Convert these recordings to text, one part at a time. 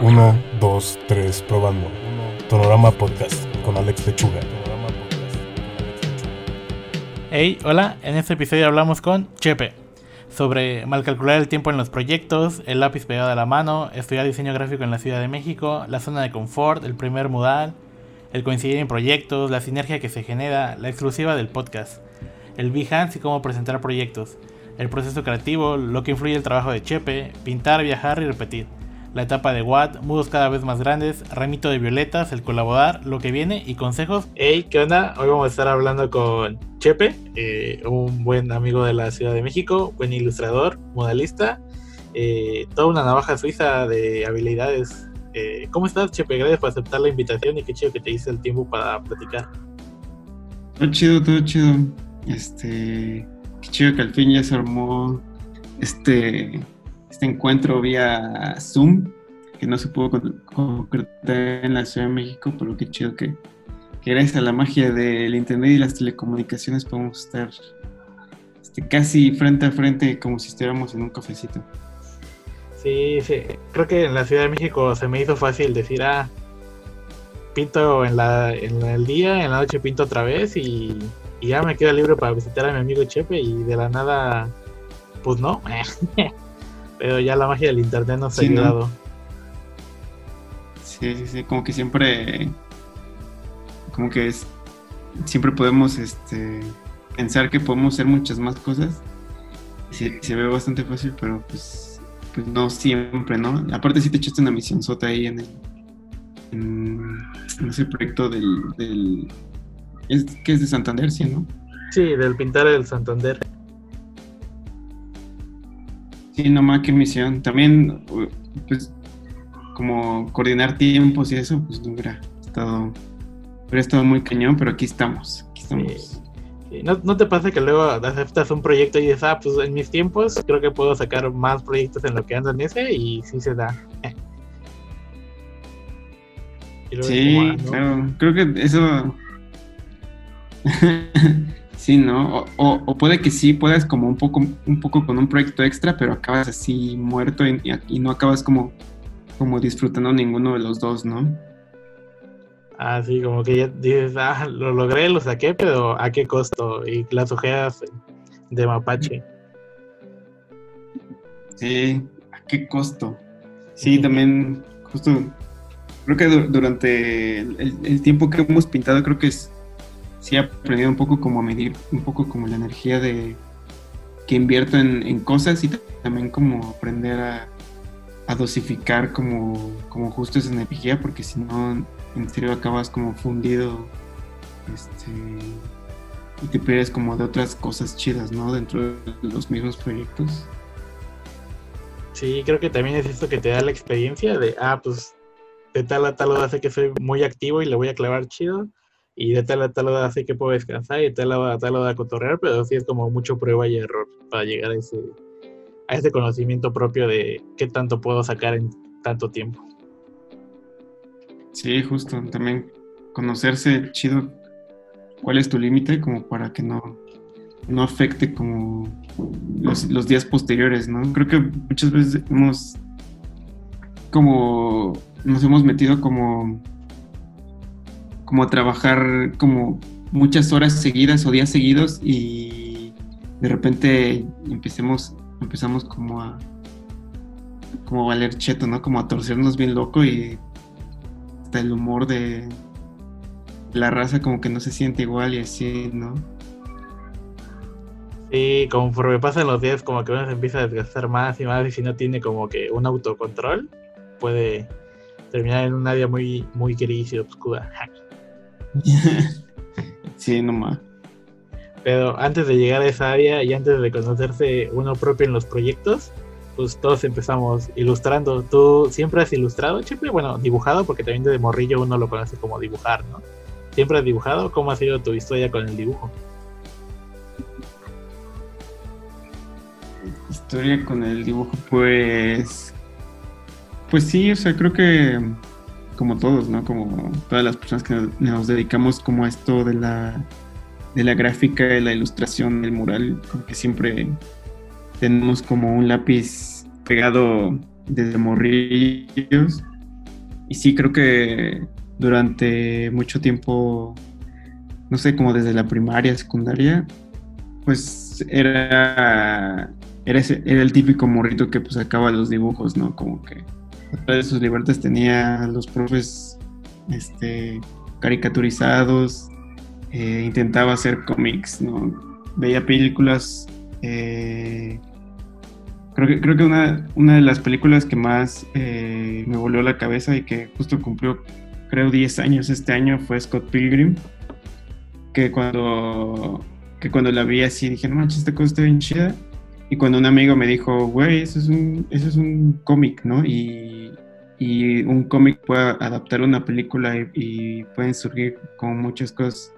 1, 2, 3, probando. Tonorama Podcast con Alex Lechuga. Hey, hola, en este episodio hablamos con Chepe sobre mal calcular el tiempo en los proyectos, el lápiz pegado a la mano, estudiar diseño gráfico en la Ciudad de México, la zona de confort, el primer modal, el coincidir en proyectos, la sinergia que se genera, la exclusiva del podcast, el Behance y cómo presentar proyectos, el proceso creativo, lo que influye el trabajo de Chepe, pintar, viajar y repetir la etapa de Watt, mudos cada vez más grandes, ramito de violetas, el colaborar, lo que viene y consejos. Hey, ¿qué onda? Hoy vamos a estar hablando con Chepe, eh, un buen amigo de la Ciudad de México, buen ilustrador, modalista, eh, toda una navaja suiza de habilidades. Eh, ¿Cómo estás, Chepe? Gracias por aceptar la invitación y qué chido que te hice el tiempo para platicar. Todo chido, todo chido. Este, qué chido que al fin ya se armó este este encuentro vía Zoom, que no se pudo concretar en la Ciudad de México, pero qué chido que, que gracias a la magia del Internet y las telecomunicaciones podemos estar este, casi frente a frente como si estuviéramos en un cafecito. Sí, sí, creo que en la Ciudad de México se me hizo fácil decir, ah, pinto en, la, en el día, en la noche pinto otra vez y, y ya me quedo libre para visitar a mi amigo Chepe y de la nada, pues no. Pero ya la magia del internet nos ha ayudado. Sí, sí, sí, como que siempre, como que es, siempre podemos este, pensar que podemos hacer muchas más cosas. Se, se ve bastante fácil, pero pues, pues no siempre, ¿no? Aparte sí te echaste una misión sota ahí en, el, en, ese proyecto del, del es, que es de Santander, sí, ¿no? Sí, del pintar el Santander. Sí, nomás qué misión. También, pues, como coordinar tiempos y eso, pues no hubiera estado, hubiera estado muy cañón, pero aquí estamos, aquí estamos. ¿No, te pasa que luego aceptas un proyecto y dices, ah, pues en mis tiempos creo que puedo sacar más proyectos en lo que ando en ese y sí se da? sí, ah, claro, creo que eso... Sí, ¿no? O, puede que sí puedas como un poco, un poco con un proyecto extra, pero acabas así muerto y, no acabas como, como disfrutando ninguno de los dos, ¿no? Ah, sí, como que ya dices, ah, lo logré, lo saqué, pero ¿a qué costo? Y las ojeas de mapache. Sí, ¿a qué costo? Sí, también, justo, creo que durante el tiempo que hemos pintado, creo que es sí he aprendido un poco como a medir, un poco como la energía de que invierto en, cosas y también como aprender a, dosificar como, como justo esa energía, porque si no, en serio acabas como fundido este, y te pierdes como de otras cosas chidas, ¿no? Dentro de los mismos proyectos. Sí, creo que también es esto que te da la experiencia de, ah, pues de tal a tal hace que soy muy activo y le voy a clavar chido y de tal a tal hora sé que puedo descansar y de tal a tal hora cotorrear, pero sí es como mucho prueba y error para llegar a ese, a ese conocimiento propio de qué tanto puedo sacar en tanto tiempo. Sí, justo, también conocerse chido cuál es tu límite como para que no, no afecte como los, los días posteriores, ¿no? Creo que muchas veces hemos como nos hemos metido como como trabajar como muchas horas seguidas o días seguidos y de repente empecemos, empezamos como a como a valer cheto, ¿no? Como a torcernos bien loco y hasta el humor de la raza como que no se siente igual y así, ¿no? Sí, conforme pasan los días como que uno se empieza a desgastar más y más y si no tiene como que un autocontrol puede terminar en un área muy, muy gris y oscura. sí, nomás. Pero antes de llegar a esa área y antes de conocerse uno propio en los proyectos, pues todos empezamos ilustrando. ¿Tú siempre has ilustrado, Chepe? Bueno, dibujado, porque también de morrillo uno lo conoce como dibujar, ¿no? ¿Siempre has dibujado? ¿Cómo ha sido tu historia con el dibujo? Historia con el dibujo, pues... Pues sí, o sea, creo que como todos, ¿no? Como todas las personas que nos, dedicamos como a esto de la, de la gráfica, de la ilustración, el mural, como que siempre tenemos como un lápiz pegado desde morrillos y sí, creo que durante mucho tiempo, no sé, como desde la primaria, secundaria, pues era, era, el típico morrito que pues sacaba los dibujos, ¿no? Como que de sus libertades tenía los profes este, caricaturizados, eh, intentaba hacer cómics, ¿no? Veía películas. Eh, creo que, creo que una, una, de las películas que más eh, me volvió la cabeza y que justo cumplió, creo, 10 años este año fue Scott Pilgrim. Que cuando, que cuando la vi así dije, no manches, esta cosa está bien chida. Y cuando un amigo me dijo, güey, eso es un, eso es un cómic, ¿no? Y, y un cómic puede adaptar una película y, pueden surgir como muchas cosas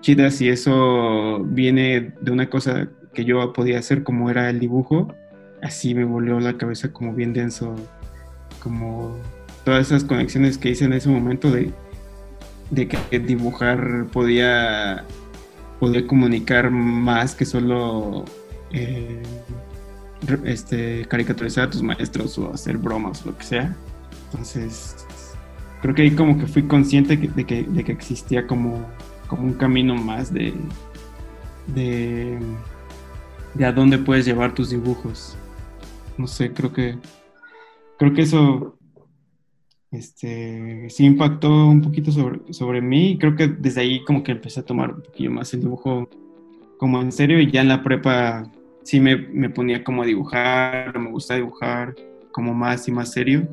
chidas y eso viene de una cosa que yo podía hacer como era el dibujo, así me volvió la cabeza como bien denso, como todas esas conexiones que hice en ese momento de, que dibujar podía, podía comunicar más que solo eh, este, caricaturizar a tus maestros o hacer bromas o lo que sea. Entonces, creo que ahí como que fui consciente de que, de que existía como, como un camino más de, de, a dónde puedes llevar tus dibujos. No sé, creo que creo que eso este, sí impactó un poquito sobre, sobre mí creo que desde ahí como que empecé a tomar un poquito más el dibujo como en serio y ya en la prepa sí me, me ponía como a dibujar, me gusta dibujar como más y más serio.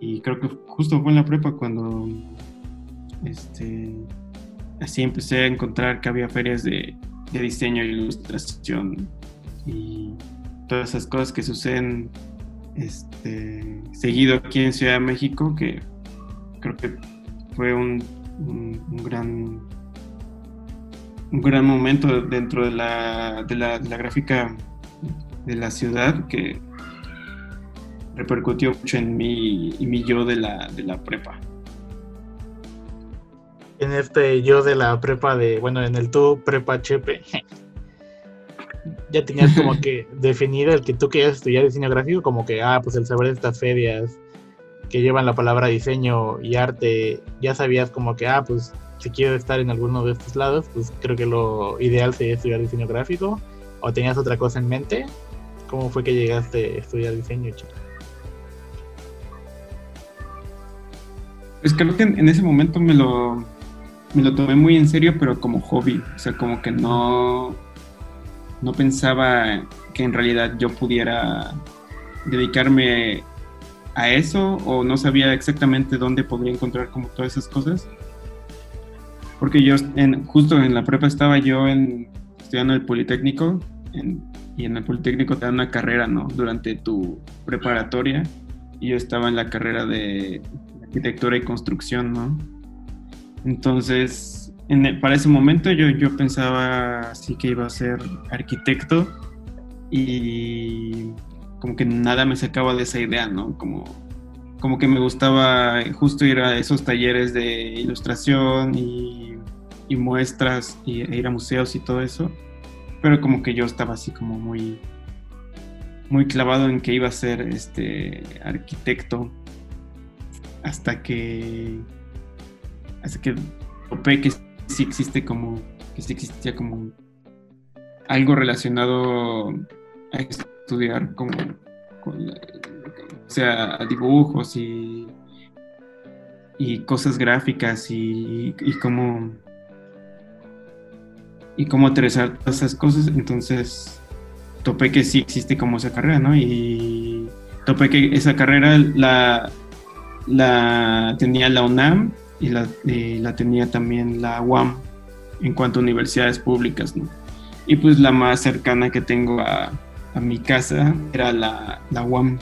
Y creo que justo fue en la prepa cuando este, así empecé a encontrar que había ferias de, de diseño y ilustración y todas esas cosas que suceden este, seguido aquí en Ciudad de México, que creo que fue un, un gran un gran momento dentro de la, de la, gráfica de la ciudad que repercutió mucho en mí y mi yo de la, de la prepa. En este yo de la prepa de, bueno, en el tú prepa chepe, ya tenías como que definido el que tú querías estudiar diseño gráfico, como que, ah, pues el saber de estas ferias que llevan la palabra diseño y arte, ya sabías como que, ah, pues si quieres estar en alguno de estos lados, pues creo que lo ideal sería estudiar diseño gráfico. ¿O tenías otra cosa en mente? ¿Cómo fue que llegaste a estudiar diseño, chico? Pues creo que en ese momento me lo, me lo tomé muy en serio, pero como hobby. O sea, como que no, no pensaba que en realidad yo pudiera dedicarme a eso o no sabía exactamente dónde podría encontrar como todas esas cosas porque yo en, justo en la prepa estaba yo en, estudiando el Politécnico y en el Politécnico te dan una carrera, ¿no? Durante tu preparatoria y yo estaba en la carrera de arquitectura y construcción, ¿no? Entonces, en para ese momento yo, yo pensaba así que iba a ser arquitecto y como que nada me sacaba de esa idea, ¿no? Como, como que me gustaba justo ir a esos talleres de ilustración y y muestras y, e ir a museos y todo eso, pero como que yo estaba así como muy muy clavado en que iba a ser este arquitecto hasta que hasta que topé que sí existe como que sí existía como algo relacionado a estudiar como o sea dibujos y y cosas gráficas y, y como y cómo aterrizar todas esas cosas. Entonces topé que sí existe como esa carrera, ¿no? Y topé que esa carrera la, la tenía la UNAM y la, tenía también la UAM en cuanto a universidades públicas, ¿no? Y pues la más cercana que tengo a, mi casa era la, la UAM.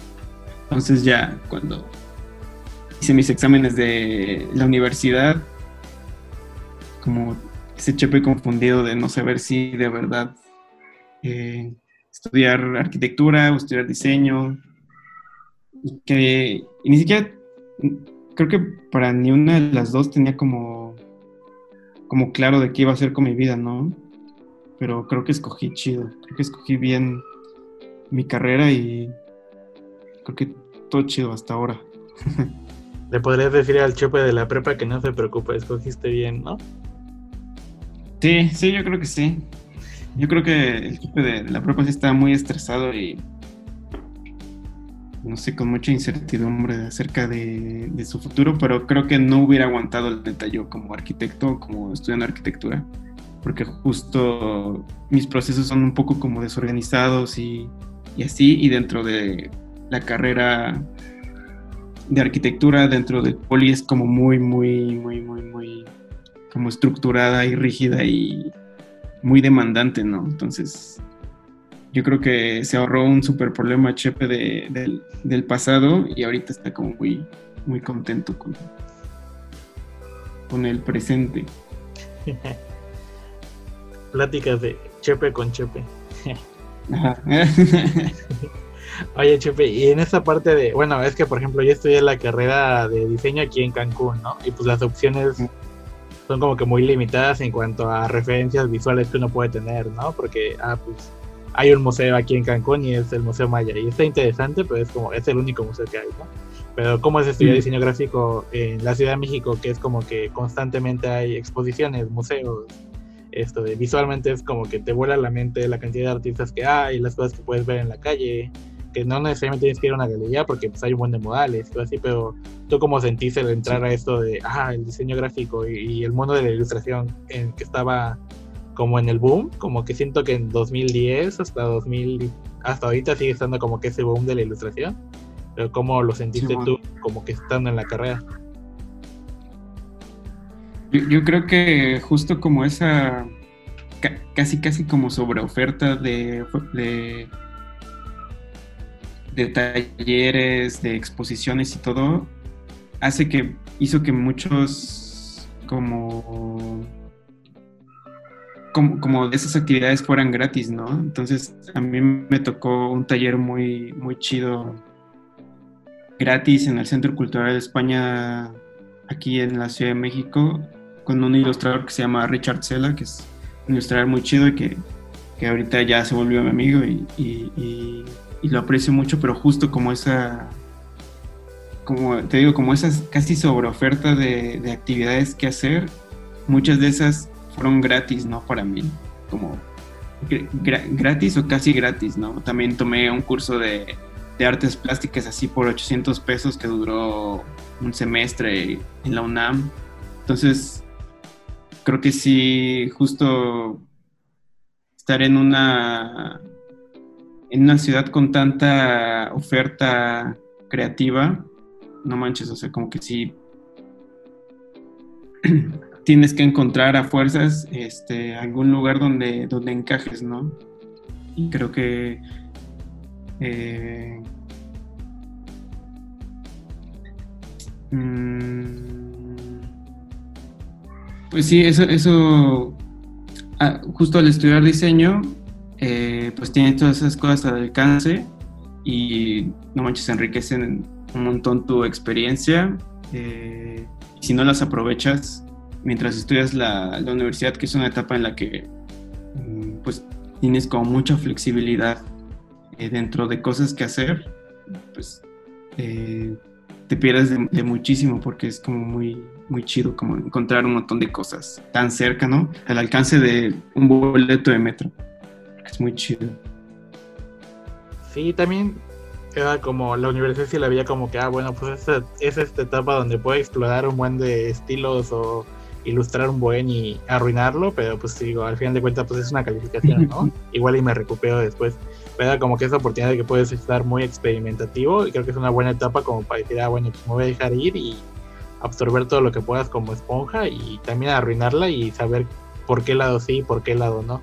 Entonces ya cuando hice mis exámenes de la universidad, como ese chepe confundido de no saber si de verdad eh, estudiar arquitectura estudiar diseño. Y que ni siquiera creo que para ni una de las dos tenía como, como claro de qué iba a hacer con mi vida, ¿no? Pero creo que escogí chido, creo que escogí bien mi carrera y creo que todo chido hasta ahora. le podrías decir al Chepe de la prepa que no se preocupe, escogiste bien, ¿no? Sí, sí, yo creo que sí. Yo creo que el Chepe de, la prepa sí está muy estresado y no sé, con mucha incertidumbre acerca de, su futuro, pero creo que no hubiera aguantado el detalle como arquitecto, como estudiando arquitectura, porque justo mis procesos son un poco como desorganizados y, y así, y dentro de la carrera de arquitectura, dentro del poli es como muy, muy, muy, muy, muy, como estructurada y rígida y muy demandante, ¿no? Entonces, yo creo que se ahorró un super problema Chepe del, pasado y ahorita está como muy, muy contento con, con el presente. Pláticas de Chepe con Chepe. Oye, Chepe, y en esa parte de, bueno, es que por ejemplo yo estudié la carrera de diseño aquí en Cancún, ¿no? Y pues las opciones son como que muy limitadas en cuanto a referencias visuales que uno puede tener, ¿no? Porque, ah, pues hay un museo aquí en Cancún y es el Museo Maya. Y está interesante, pero es como, es el único museo que hay, ¿no? Pero ¿cómo es estudiar diseño gráfico en la Ciudad de México, que es como que constantemente hay exposiciones, museos, esto de visualmente es como que te vuela la mente la cantidad de artistas que hay, las cosas que puedes ver en la calle, que no necesariamente tienes que ir a una galería porque pues hay un buen de modales y todo así, pero tú cómo sentiste el entrar a esto de, ah, el diseño gráfico y, y, el mundo de la ilustración en que estaba como en el boom, como que siento que en 2010 hasta 2000, hasta ahorita sigue estando como que ese boom de la ilustración, pero ¿cómo lo sentiste tú como que estando en la carrera? Yo, creo que justo como esa, casi casi como sobre oferta de, de, de talleres, de exposiciones y todo, hace que hizo que muchos como como, de esas actividades fueran gratis, ¿no? Entonces a mí me tocó un taller muy, muy chido, gratis en el Centro Cultural de España, aquí en la Ciudad de México, con un ilustrador que se llama Richard Sela, que es un ilustrador muy chido y que, ahorita ya se volvió mi amigo y, lo aprecio mucho, pero justo como esa, como te digo, como esas casi sobre oferta de, de actividades que hacer, muchas de esas fueron gratis, ¿no? Para mí, como gratis o casi gratis, ¿no? También tomé un curso de, artes plásticas así por 800 pesos que duró un semestre en la UNAM. Entonces, creo que sí, justo estar en una, en una ciudad con tanta oferta creativa, no manches, o sea, como que sí tienes que encontrar a fuerzas este, algún lugar donde, donde encajes, ¿no? Y creo que eh, mm, pues sí, eso, eso ah, justo al estudiar diseño, eh, pues tienes todas esas cosas al alcance y no manches, enriquecen un montón tu experiencia. Eh, y si no las aprovechas, mientras estudias la, universidad, que es una etapa en la que mm, pues tienes como mucha flexibilidad eh, dentro de cosas que hacer, pues eh, te pierdes de, muchísimo porque es como muy, muy chido como encontrar un montón de cosas tan cerca, ¿no? Al alcance de un boleto de metro. Es muy chido. Sí, también era como la universidad sí la veía como que, ah, bueno, pues es, es esta etapa donde puede explorar un buen de estilos o ilustrar un buen y arruinarlo, pero pues digo, al final de cuentas pues es una calificación, ¿no? Igual y me recupero después. Pero como que esa oportunidad de que puedes estar muy experimentativo y creo que es una buena etapa como para decir, ah, bueno, pues me voy a dejar ir y absorber todo lo que puedas como esponja y también arruinarla y saber por qué lado sí y por qué lado no.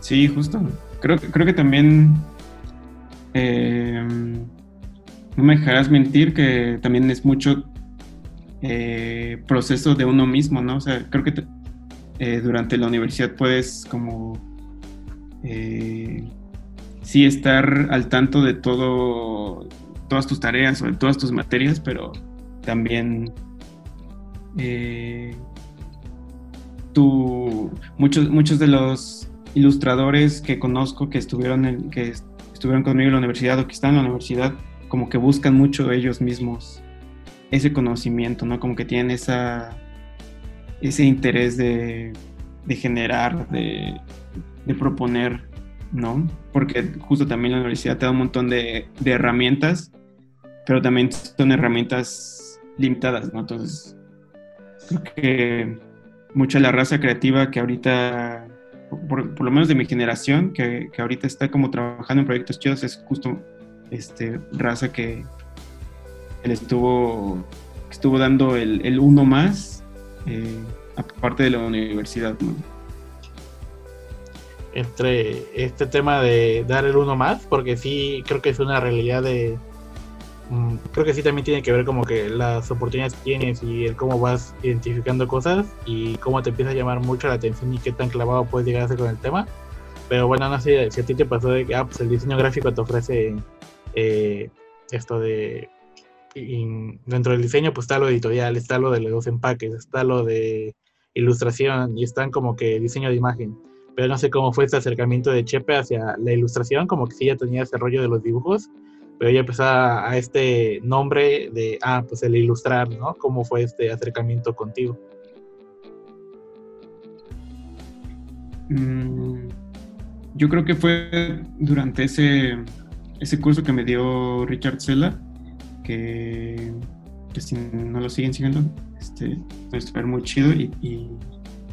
Sí, justo. Creo, creo que también eh, no me dejarás mentir que también es mucho eh, proceso de uno mismo, ¿no? O sea, creo que eh, durante la universidad puedes como eh, sí estar al tanto de todo, todas tus tareas o de todas tus materias, pero también tú, muchos, muchos de los ilustradores que conozco que estuvieron, en, que estuvieron conmigo en la universidad o que están en la universidad, como que buscan mucho ellos mismos ese conocimiento, ¿no? Como que tienen ese interés de, generar, de, proponer, ¿no? Porque justo también la universidad te da un montón de, de herramientas, pero también son herramientas limitadas, ¿no? Entonces, creo que mucha de la raza creativa que ahorita, por, lo menos de mi generación, que, que, ahorita está como trabajando en proyectos chidos, es justo este, raza que él estuvo, estuvo dando el, el uno más, eh, aparte de la universidad. Entre este tema de dar el uno más, porque sí creo que es una realidad de... Mm, creo que sí también tiene que ver como que las oportunidades que tienes y el cómo vas identificando cosas y cómo te empieza a llamar mucho la atención y qué tan clavado puedes llegar a ser con el tema. Pero bueno, no sé si a ti te pasó de que ah, pues el diseño gráfico te ofrece eh, esto de dentro del diseño pues está lo editorial, está lo de los empaques, está lo de ilustración y están como que diseño de imagen. Pero no sé cómo fue este acercamiento de Chepe hacia la ilustración, como que sí ya tenía ese rollo de los dibujos, pero ya empezaba a este nombre de, ah, pues el ilustrar, ¿no? ¿Cómo fue este acercamiento contigo? Mm, yo creo que fue durante ese ese curso que me dio Richard Sella, que, si no lo siguen siguiendo, este, es muy chido y,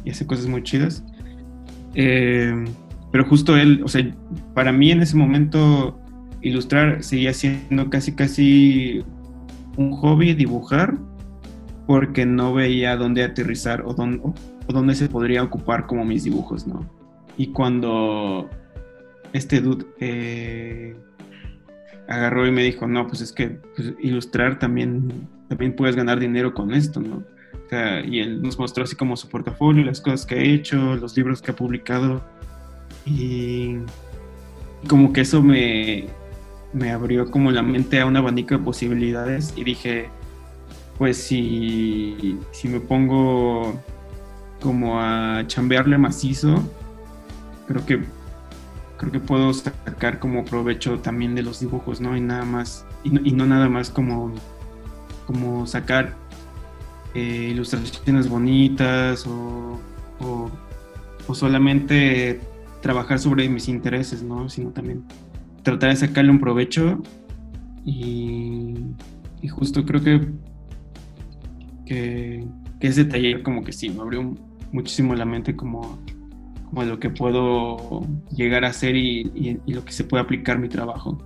hace cosas muy chidas. Eh, pero justo él, o sea, para mí en ese momento ilustrar seguía siendo casi casi un hobby dibujar porque no veía dónde aterrizar o dónde, o dónde se podría ocupar como mis dibujos, ¿no? Y cuando este dude eh, agarró y me dijo, no, pues es que pues, ilustrar también, también puedes ganar dinero con esto, ¿no? Y él nos mostró así como su portafolio, las cosas que ha hecho, los libros que ha publicado. Y como que eso me, me abrió como la mente a un abanico de posibilidades y dije, pues si, si me pongo como a chambearle macizo, creo que creo que puedo sacar como provecho también de los dibujos, ¿no? Y nada más, y no, nada más como, como sacar eh, ilustraciones bonitas o, o, solamente trabajar sobre mis intereses, ¿no? Sino también tratar de sacarle un provecho y, y justo creo que, que, que ese taller como que sí, me abrió muchísimo la mente como como lo que puedo llegar a hacer y, lo que se puede aplicar mi trabajo.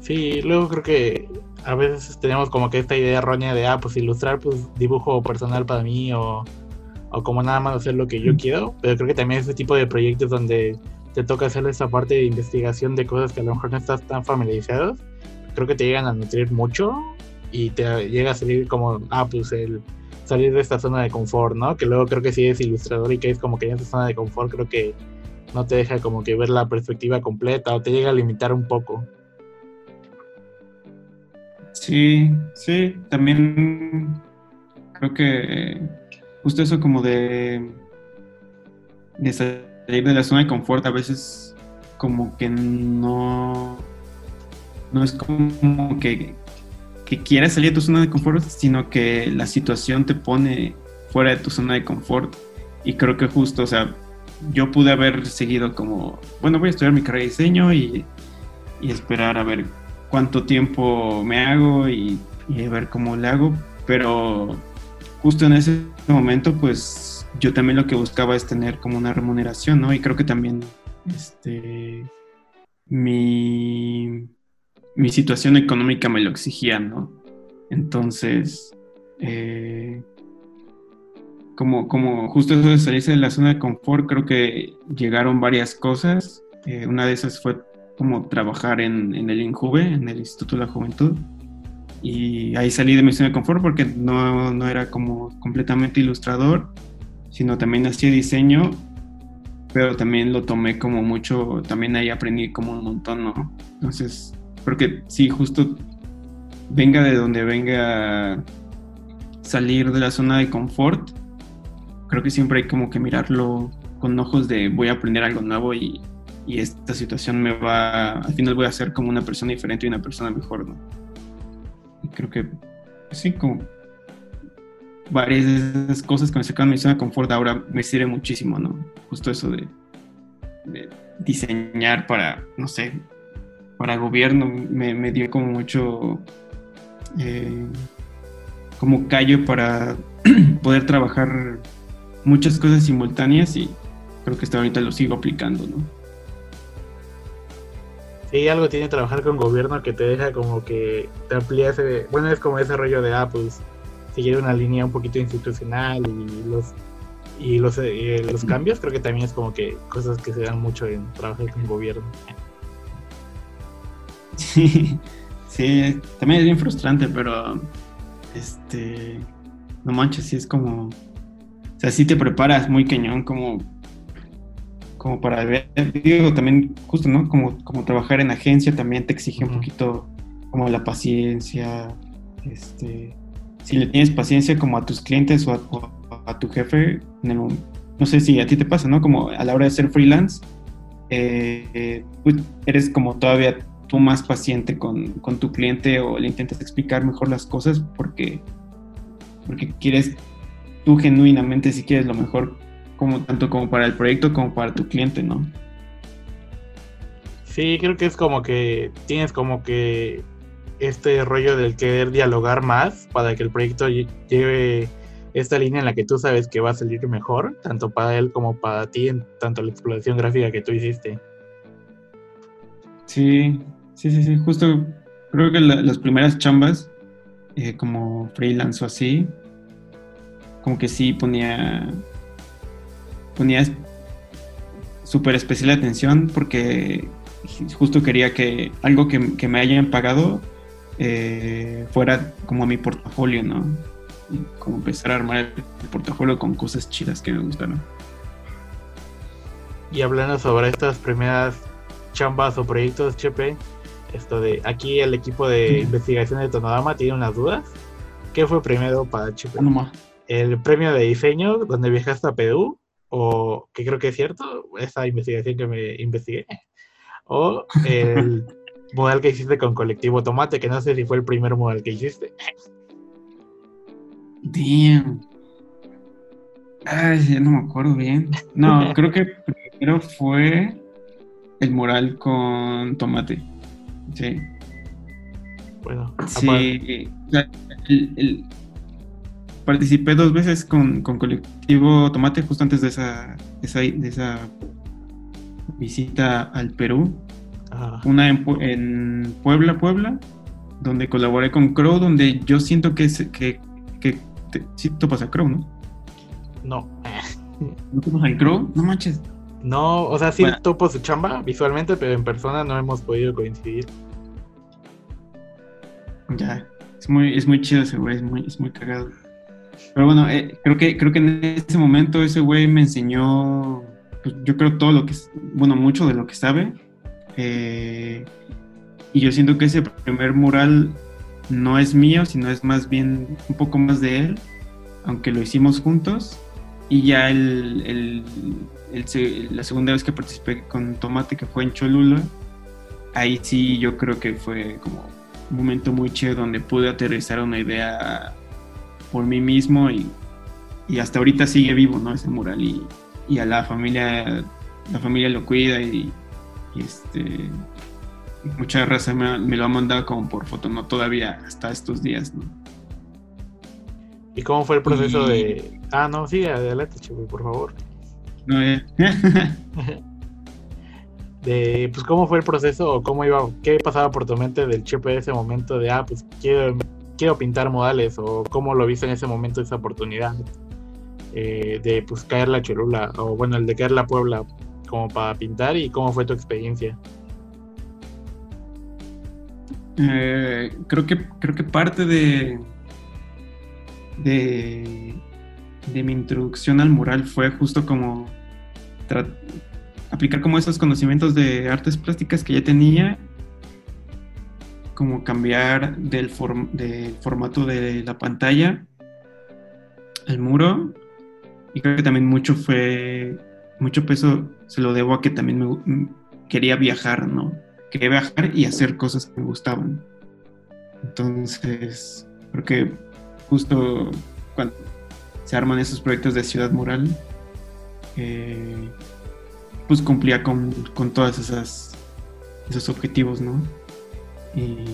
Sí, luego creo que a veces tenemos como que esta idea errónea de, ah, pues ilustrar, pues dibujo personal para mí o, o como nada más hacer lo que yo quiero, pero creo que también ese tipo de proyectos donde te toca hacer esa parte de investigación de cosas que a lo mejor no estás tan familiarizado, creo que te llegan a nutrir mucho y te llega a salir como, ah, pues el salir de esta zona de confort, ¿no? Que luego creo que si eres ilustrador y que es como que en esa zona de confort, creo que no te deja como que ver la perspectiva completa o te llega a limitar un poco. Sí, sí, también creo que justo eso como de, de salir de la zona de confort a veces como que no, no es como que que quieras salir de tu zona de confort, sino que la situación te pone fuera de tu zona de confort. Y creo que justo, o sea, yo pude haber seguido como, bueno, voy a estudiar mi carrera de diseño y, esperar a ver cuánto tiempo me hago y, y, ver cómo le hago. Pero justo en ese momento, pues yo también lo que buscaba es tener como una remuneración, ¿no? Y creo que también, este, mi mi situación económica me lo exigía, ¿no? Entonces, eh, como, como justo eso de salirse de la zona de confort, creo que llegaron varias cosas. Eh, una de esas fue como trabajar en, el INJUVE, en el Instituto de la Juventud. Y ahí salí de mi zona de confort porque no, no era como completamente ilustrador, sino también hacía diseño, pero también lo tomé como mucho, también ahí aprendí como un montón, ¿no? Entonces, porque sí, justo venga de donde venga salir de la zona de confort, creo que siempre hay como que mirarlo con ojos de voy a aprender algo nuevo y, esta situación me va, al final voy a ser como una persona diferente y una persona mejor, ¿no? Y creo que, sí, como varias de esas cosas que me sacan mi zona de confort ahora me sirve muchísimo, ¿no? Justo eso de, diseñar para, no sé, para gobierno me, dio como mucho, eh, como callo para poder trabajar muchas cosas simultáneas y creo que hasta ahorita lo sigo aplicando, ¿no? Sí, algo tiene trabajar con gobierno que te deja como que te amplía ese, bueno, es como ese rollo de, ah, pues seguir una línea un poquito institucional y los y los, eh, los cambios creo que también es como que cosas que se dan mucho en trabajar con gobierno. Sí, sí, también es bien frustrante, pero este, no manches, sí es como, o sea, sí te preparas muy cañón como, como para ver, digo, también justo, ¿no? Como, como trabajar en agencia también te exige un poquito como la paciencia, este, si le tienes paciencia como a tus clientes o a, tu jefe, no sé si a ti te pasa, ¿no? Como a la hora de ser freelance, eh, pues, eres como todavía tú más paciente con, con, tu cliente o le intentas explicar mejor las cosas porque, porque quieres tú genuinamente si quieres lo mejor como tanto como para el proyecto como para tu cliente, ¿no? Sí, creo que es como que tienes como que este rollo del querer dialogar más para que el proyecto lleve esta línea en la que tú sabes que va a salir mejor, tanto para él como para ti, en tanto la exploración gráfica que tú hiciste. Sí, sí, sí, sí, justo creo que las primeras chambas, eh, como freelance o así, como que sí ponía, ponía súper especial atención porque justo quería que algo que, que me hayan pagado eh, fuera como mi portafolio, ¿no? Y como empezar a armar el portafolio con cosas chidas que me gustaron. Y hablando sobre estas primeras chambas o proyectos, Chepe, esto de aquí el equipo de investigación de Tonodama tiene unas dudas. ¿Qué fue primero para Chepe? ¿El premio de diseño donde viajaste a Perú? ¿O que creo que es cierto? Esa investigación que me investigué. ¿O el modal que hiciste con Colectivo Tomate, que no sé si fue el primer modal que hiciste. Damn. Ay, ya no me acuerdo bien. No, creo que primero fue el mural con Tomate. Sí. Bueno, sí. participé dos veces con, Colectivo Tomate justo antes de esa, de esa visita al Perú. Una en, Puebla, Puebla, donde colaboré con Crow, donde yo siento que, que, que sí topas a Crow, ¿no? No. ¿No topas a Crow? No manches. No, o sea, sí topo su chamba visualmente, pero en persona no hemos podido coincidir. Ya, es muy, es muy chido ese güey, es muy, es muy cagado. Pero bueno, eh, creo, que, creo que en ese momento ese güey me enseñó, pues, yo creo todo lo que, bueno, mucho de lo que sabe eh, y yo siento que ese primer mural no es mío, sino es más bien un poco más de él, aunque lo hicimos juntos. Y ya el, la segunda vez que participé con Tomate, que fue en Cholula, ahí sí yo creo que fue como un momento muy chido donde pude aterrizar una idea por mí mismo y, hasta ahorita sigue vivo, ¿no? Ese mural y, y a la familia, la familia lo cuida y, este, mucha raza me, lo ha mandado como por foto, no todavía hasta estos días, ¿no? ¿Y cómo fue el proceso de...? Ah, no, sí, adelante, chico, por favor. No, eh. de, pues, ¿cómo fue el proceso o cómo iba, qué pasaba por tu mente del Chepe de ese momento de, ah, pues, quiero, quiero pintar modales o cómo lo viste en ese momento esa oportunidad eh, de, pues, caer la Cholula o, bueno, el de caer la Puebla como para pintar y cómo fue tu experiencia? Eh, creo que creo que parte de, de, mi introducción al mural fue justo como aplicar como esos conocimientos de artes plásticas que ya tenía como cambiar del, del formato de la pantalla al muro y creo que también mucho fue mucho peso se lo debo a que también quería viajar, ¿no? Quería viajar y hacer cosas que me gustaban. Entonces, creo que justo cuando se arman esos proyectos de Ciudad Mural, eh, pues cumplía con, con todas esas esos objetivos, ¿no? Y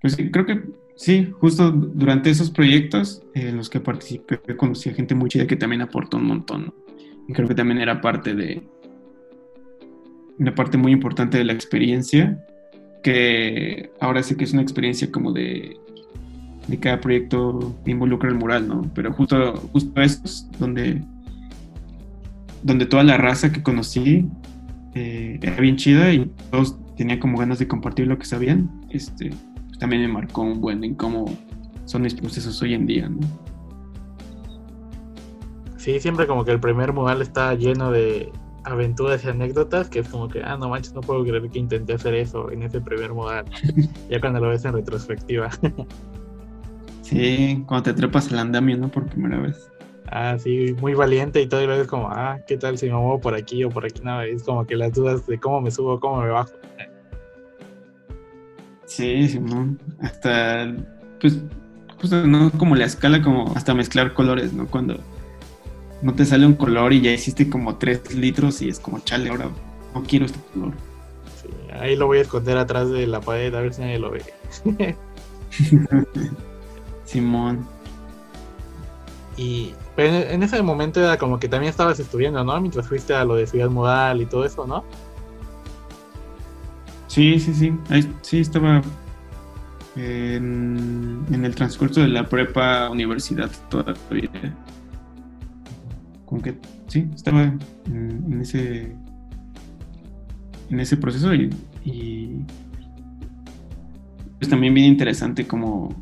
pues creo que sí, justo durante esos proyectos en los que participé conocí a gente muy chida que también aportó un montón, ¿no? Y creo que también era parte de una parte muy importante de la experiencia, que ahora sí que es una experiencia como de, de cada proyecto que involucra el mural, ¿no? Pero justo, justo eso es donde, donde toda la raza que conocí eh, era bien chida y todos tenían como ganas de compartir lo que sabían. Este, pues también me marcó un buen en cómo son mis procesos hoy en día, ¿no? Sí, siempre como que el primer mural está lleno de aventuras y anécdotas que es como que, ah, no manches, no puedo creer que intenté hacer eso en ese primer mural. ya cuando lo ves en retrospectiva. sí, cuando te trepas el andamio, ¿no? Por primera vez. Ah, sí, muy valiente y todo, y luego es como, ah, ¿qué tal si me muevo por aquí o por aquí? No, es como que las dudas de cómo me subo, cómo me bajo. Sí, Simón. Hasta, pues, justo, ¿no? Como la escala, como hasta mezclar colores, ¿no? Cuando no te sale un color y ya hiciste como tres litros y es como, chale, ahora no quiero este color. Sí, ahí lo voy a esconder atrás de la pared a ver si nadie lo ve. Simón. Y pero en ese momento era como que también estabas estudiando, ¿no? Mientras fuiste a lo de Ciudad Modal y todo eso, ¿no? Sí, sí, sí. sí, estaba en, el transcurso de la prepa universidad todavía. Como que sí, estaba en, ese en ese proceso y, y pues también bien interesante como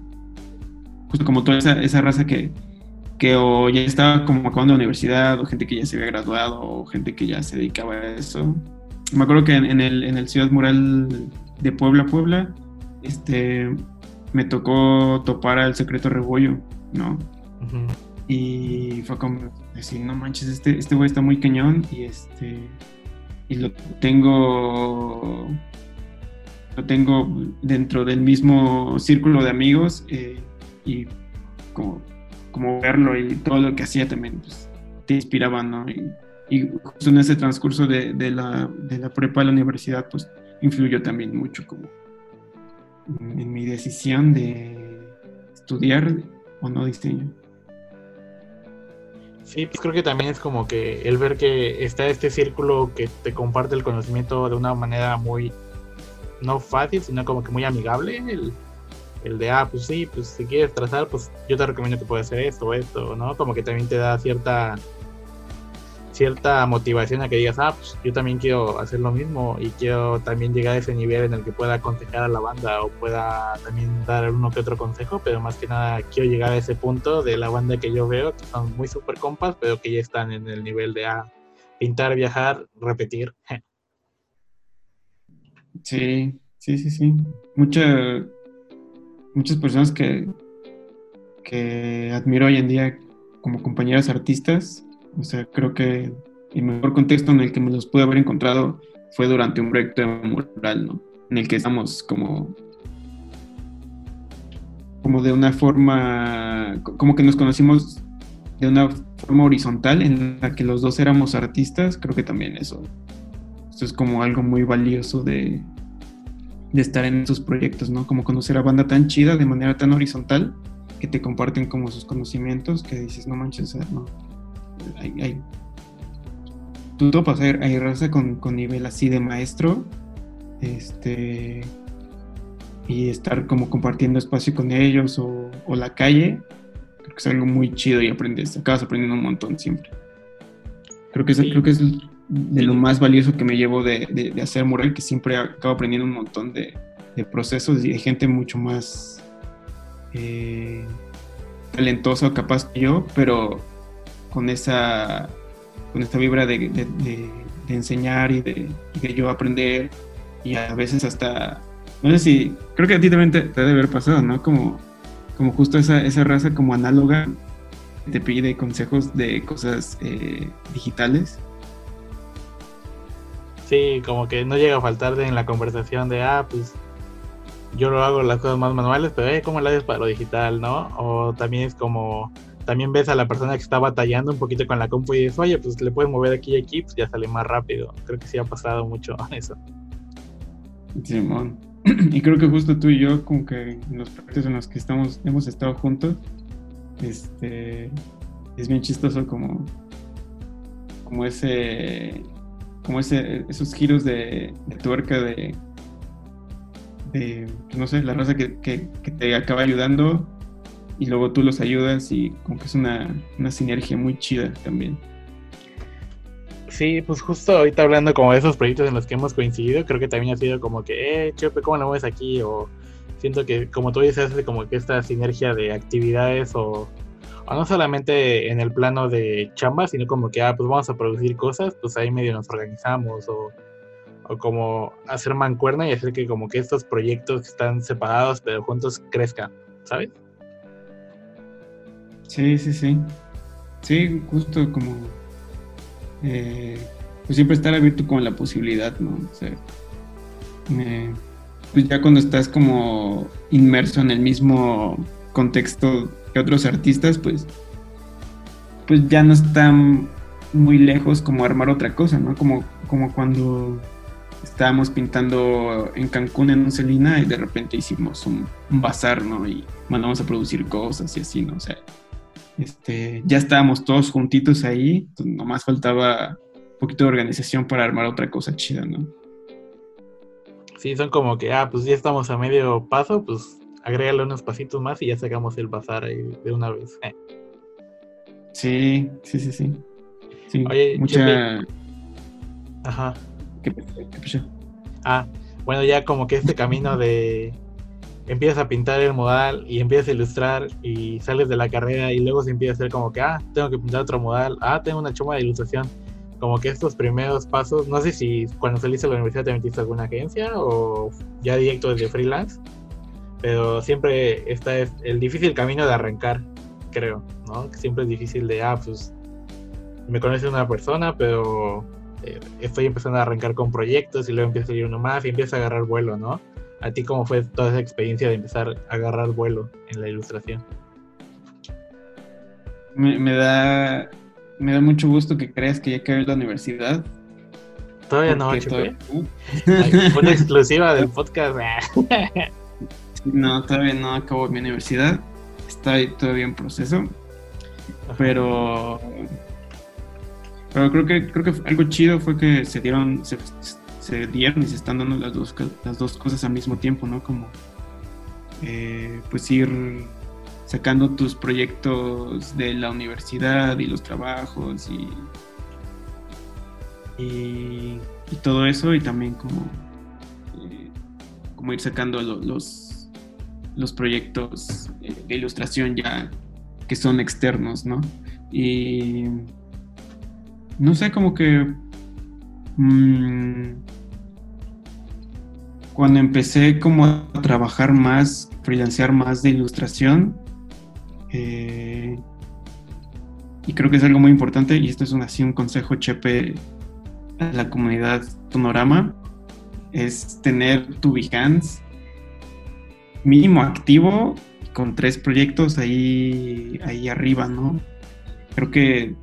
justo como toda esa raza que, que o ya estaba como acabando la universidad, o gente que ya se había graduado, o gente que ya se dedicaba a eso. Me acuerdo que en, el, en el Ciudad Mural de Puebla, Puebla, este, me tocó topar al secreto Rebollo, ¿no? Y fue como decir, no manches, este, este güey está muy cañón y este, y lo tengo, lo tengo dentro del mismo círculo de amigos eh, y como como verlo y todo lo que hacía también pues, te inspiraba, ¿no? Y, justo en ese transcurso de, la, de la prepa a la universidad, pues influyó también mucho como en, mi decisión de estudiar o no diseño. Sí, pues creo que también es como que el ver que está este círculo que te comparte el conocimiento de una manera muy, no fácil, sino como que muy amigable, el, el de, ah, pues sí, pues si quieres trazar, pues yo te recomiendo que puedas hacer esto o esto, ¿no? Como que también te da cierta cierta motivación a que digas, ah, pues yo también quiero hacer lo mismo y quiero también llegar a ese nivel en el que pueda aconsejar a la banda o pueda también dar uno que otro consejo, pero más que nada quiero llegar a ese punto de la banda que yo veo, que son muy super compas, pero que ya están en el nivel de, ah, pintar, viajar, repetir. Sí, sí, sí, sí. Mucha, muchas personas que, que admiro hoy en día como compañeras artistas. O sea, creo que el mejor contexto en el que me los pude haber encontrado fue durante un proyecto de mural, ¿no? En el que estamos como como de una forma, como que nos conocimos de una forma horizontal en la que los dos éramos artistas, creo que también eso, eso es como algo muy valioso de, de estar en esos proyectos, ¿no? Como conocer a banda tan chida de manera tan horizontal que te comparten como sus conocimientos que dices, no manches, no. Hay, hay, tú topas, hay, hay raza con, con, nivel así de maestro, este, y estar como compartiendo espacio con ellos o, o la calle, creo que es algo muy chido y aprendes, acabas aprendiendo un montón siempre. Creo que, es, creo que es de lo más valioso que me llevo de, hacer mural, que siempre acabo aprendiendo un montón de, procesos y de gente mucho más eh, talentosa o capaz que yo, pero con esa, con esta vibra de, enseñar y de, yo aprender y a veces hasta, no sé si, creo que a ti también te, debe haber pasado, ¿no? Como, como justo esa, esa raza como análoga te pide consejos de cosas eh, digitales Sí, como que no llega a faltar en la conversación de, ah, pues yo lo hago las cosas más manuales, pero eh, ¿cómo lo haces para lo digital, no? O también es como, también ves a la persona que está batallando un poquito con la compu y dices, oye, pues le puedes mover aquí y aquí, pues ya sale más rápido. Creo que sí ha pasado mucho eso. Simón. y creo que justo tú y yo, como que en los proyectos en los que estamos, hemos estado juntos, este, es bien chistoso como, como ese, como ese, esos giros de, tuerca de, de, no sé, la raza que, que, te acaba ayudando y luego tú los ayudas y como que es una, una sinergia muy chida también. Sí, pues justo ahorita hablando como de esos proyectos en los que hemos coincidido, creo que también ha sido como que, eh, Chepe, ¿cómo lo mueves aquí? O siento que, como tú dices, hace como que esta sinergia de actividades o, o, no solamente en el plano de chamba, sino como que, ah, pues vamos a producir cosas, pues ahí medio nos organizamos o, o como hacer mancuerna y hacer que como que estos proyectos que están separados pero juntos crezcan, ¿sabes? Sí, sí, sí. Sí, justo como eh, pues siempre estar abierto con la posibilidad, ¿no? O sea, pues ya cuando estás como inmerso en el mismo contexto que otros artistas, pues, pues ya no están muy lejos como armar otra cosa, ¿no? Como, como cuando estábamos pintando en Cancún en un Celina y de repente hicimos un, un bazar, ¿no? Y mandamos a producir cosas y así, ¿no? O sea, este, ya estábamos todos juntitos ahí, nomás faltaba un poquito de organización para armar otra cosa chida, ¿no? Sí, son como que, ah, pues ya estamos a medio paso, pues agrégale unos pasitos más y ya sacamos el bazar ahí de una vez. Eh. Sí, sí, sí, sí. sí Oye, mucha... Ajá. ¿Qué, Ah, bueno, ya como que este camino de empiezas a pintar el modal y empiezas a ilustrar y sales de la carrera y luego se empieza a hacer como que, ah, tengo que pintar otro modal, ah, tengo una choma de ilustración. Como que estos primeros pasos, no sé si cuando saliste a la universidad te metiste a alguna agencia o ya directo desde freelance, pero siempre está el difícil camino de arrancar, creo, ¿no? Siempre es difícil de, ah, pues me conoce una persona, pero eh, estoy empezando a arrancar con proyectos y luego empieza a salir uno más y empieza a agarrar vuelo, ¿no? ¿A ti cómo fue toda esa experiencia de empezar a agarrar vuelo en la ilustración? Me, da me da mucho gusto que creas que ya acabé la universidad. Todavía no, todavía... Fue una exclusiva del podcast. no, todavía no acabo mi universidad. Estoy todavía en proceso. Pero pero creo que creo que algo chido fue que se dieron se dieron y se están dando las dos, las dos cosas al mismo tiempo, ¿no? Como eh, pues ir sacando tus proyectos de la universidad y los trabajos y, y, todo eso y también como, eh, como ir sacando los, los proyectos de ilustración ya que son externos, ¿no? Y no sé, como que mmm, cuando empecé como a trabajar más, freelancear más de ilustración, eh, y creo que es algo muy importante, y esto es un, así un consejo chepe a la comunidad Tonorama, es tener tu Behance mínimo activo con tres proyectos ahí, ahí arriba, ¿no? Creo que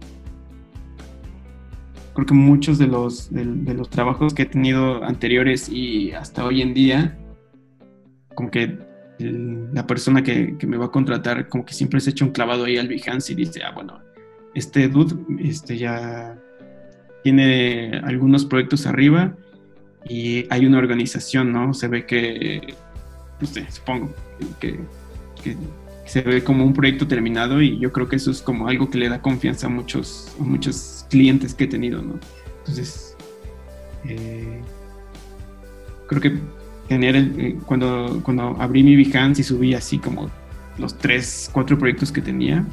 creo que muchos de los, de, los trabajos que he tenido anteriores y hasta hoy en día, como que la persona que, me va a contratar, como que siempre se echa un clavado ahí al Behance y dice, ah, bueno, este dude este ya tiene algunos proyectos arriba y hay una organización, ¿no? Se ve que, no sé, supongo que, que se ve como un proyecto terminado y yo creo que eso es como algo que le da confianza a muchos, a muchos clientes que he tenido, ¿no? Entonces, eh, creo que tener el, eh, cuando, cuando abrí mi Behance y subí así como los tres, cuatro proyectos que tenía,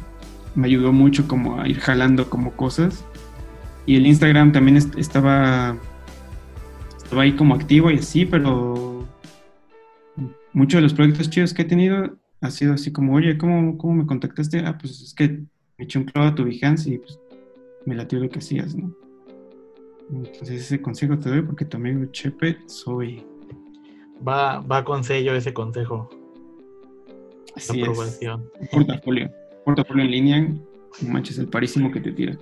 me ayudó mucho como a ir jalando como cosas. Y el Instagram también estaba, estaba ahí como activo y así, pero muchos de los proyectos chidos que he tenido ha sido así como, oye, ¿cómo, cómo me contactaste? Ah, pues es que me eché un clavo a tu Behance y pues me latió lo que hacías, ¿no? Entonces ese consejo te doy porque tu amigo Chepe soy. Va, va con sello ese consejo. Así aprobación. Es. Portafolio. Portafolio en línea. No manches, el parísimo que te tira.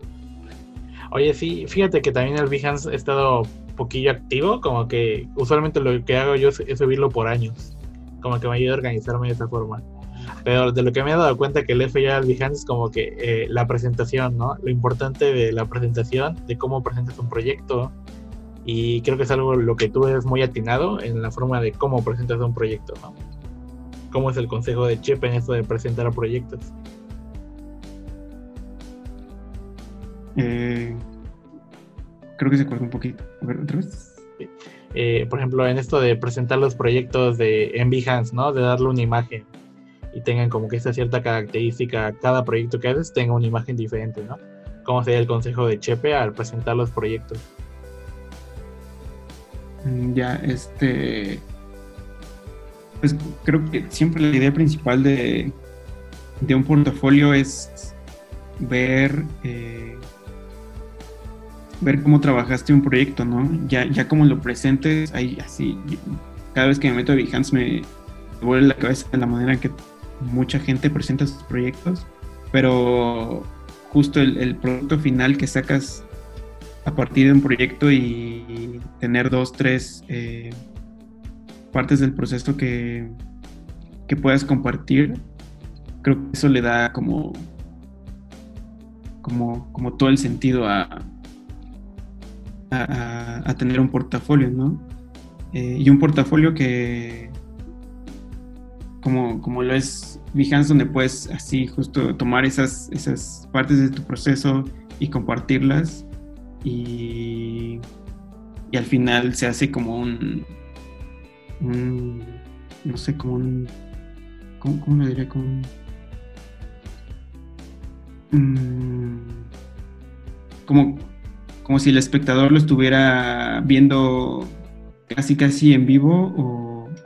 Oye, sí, fíjate que también el Behance ha estado poquillo activo, como que usualmente lo que hago yo es subirlo por años, como que me ayuda a organizarme de esta forma. Pero de lo que me he dado cuenta que el F ya al Behance es como que eh, la presentación, ¿no? Lo importante de la presentación, de cómo presentas un proyecto. Y creo que es algo lo que tú eres muy atinado en la forma de cómo presentas un proyecto, ¿no? ¿Cómo es el consejo de Chepe en esto de presentar proyectos? Eh, creo que se acuerda un poquito. A ver, otra vez. Eh, por ejemplo, en esto de presentar los proyectos de, en Behance, ¿no? De darle una imagen y tengan como que esta cierta característica, cada proyecto que haces tenga una imagen diferente, ¿no? ¿Cómo sería el consejo de Chepe al presentar los proyectos? Mm, ya, este. Pues creo que siempre la idea principal de, de un portafolio es ver. Eh, ver cómo trabajaste un proyecto, ¿no? Ya, ya como lo presentes, ahí así, cada vez que me meto a Behance me vuelve la cabeza de la manera en que mucha gente presenta sus proyectos, pero justo el, producto final que sacas a partir de un proyecto y tener dos, tres eh, partes del proceso que, que puedas compartir, creo que eso le da como, como, como todo el sentido a, a, tener un portafolio, ¿no? Eh, y un portafolio que, como, como lo es Behance, donde puedes así justo tomar esas, esas partes de tu proceso y compartirlas y, y al final se hace como un, no sé, como un, ¿cómo, lo diría? Como un, como como si el espectador lo estuviera viendo casi casi en vivo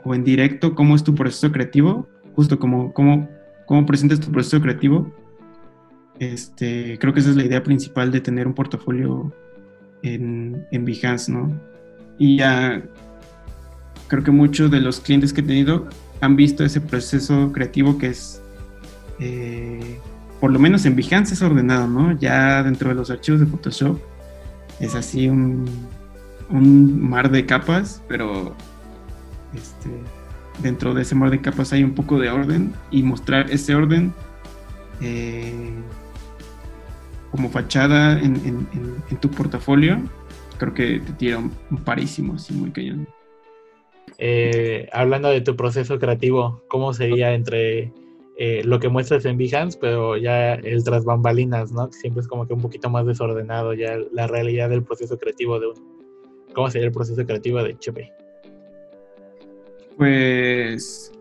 o, en directo, cómo es tu proceso creativo, justo como cómo, cómo presentas tu proceso creativo. Este, creo que esa es la idea principal de tener un portafolio en, en Behance, ¿no? Y ya creo que muchos de los clientes que he tenido han visto ese proceso creativo que es, eh, por lo menos en Behance es ordenado, ¿no? Ya dentro de los archivos de Photoshop es así un, mar de capas, pero este, dentro de ese mar de capas hay un poco de orden y mostrar ese orden eh, como fachada en, tu portafolio, creo que te tira un, parísimo, así muy cañón. Eh, hablando de tu proceso creativo, ¿cómo sería entre eh, lo que muestras en Behance, pero ya el tras bambalinas, ¿no? siempre es como que un poquito más desordenado ya la realidad del proceso creativo de uno. ¿Cómo sería el proceso creativo de Chepe? Pues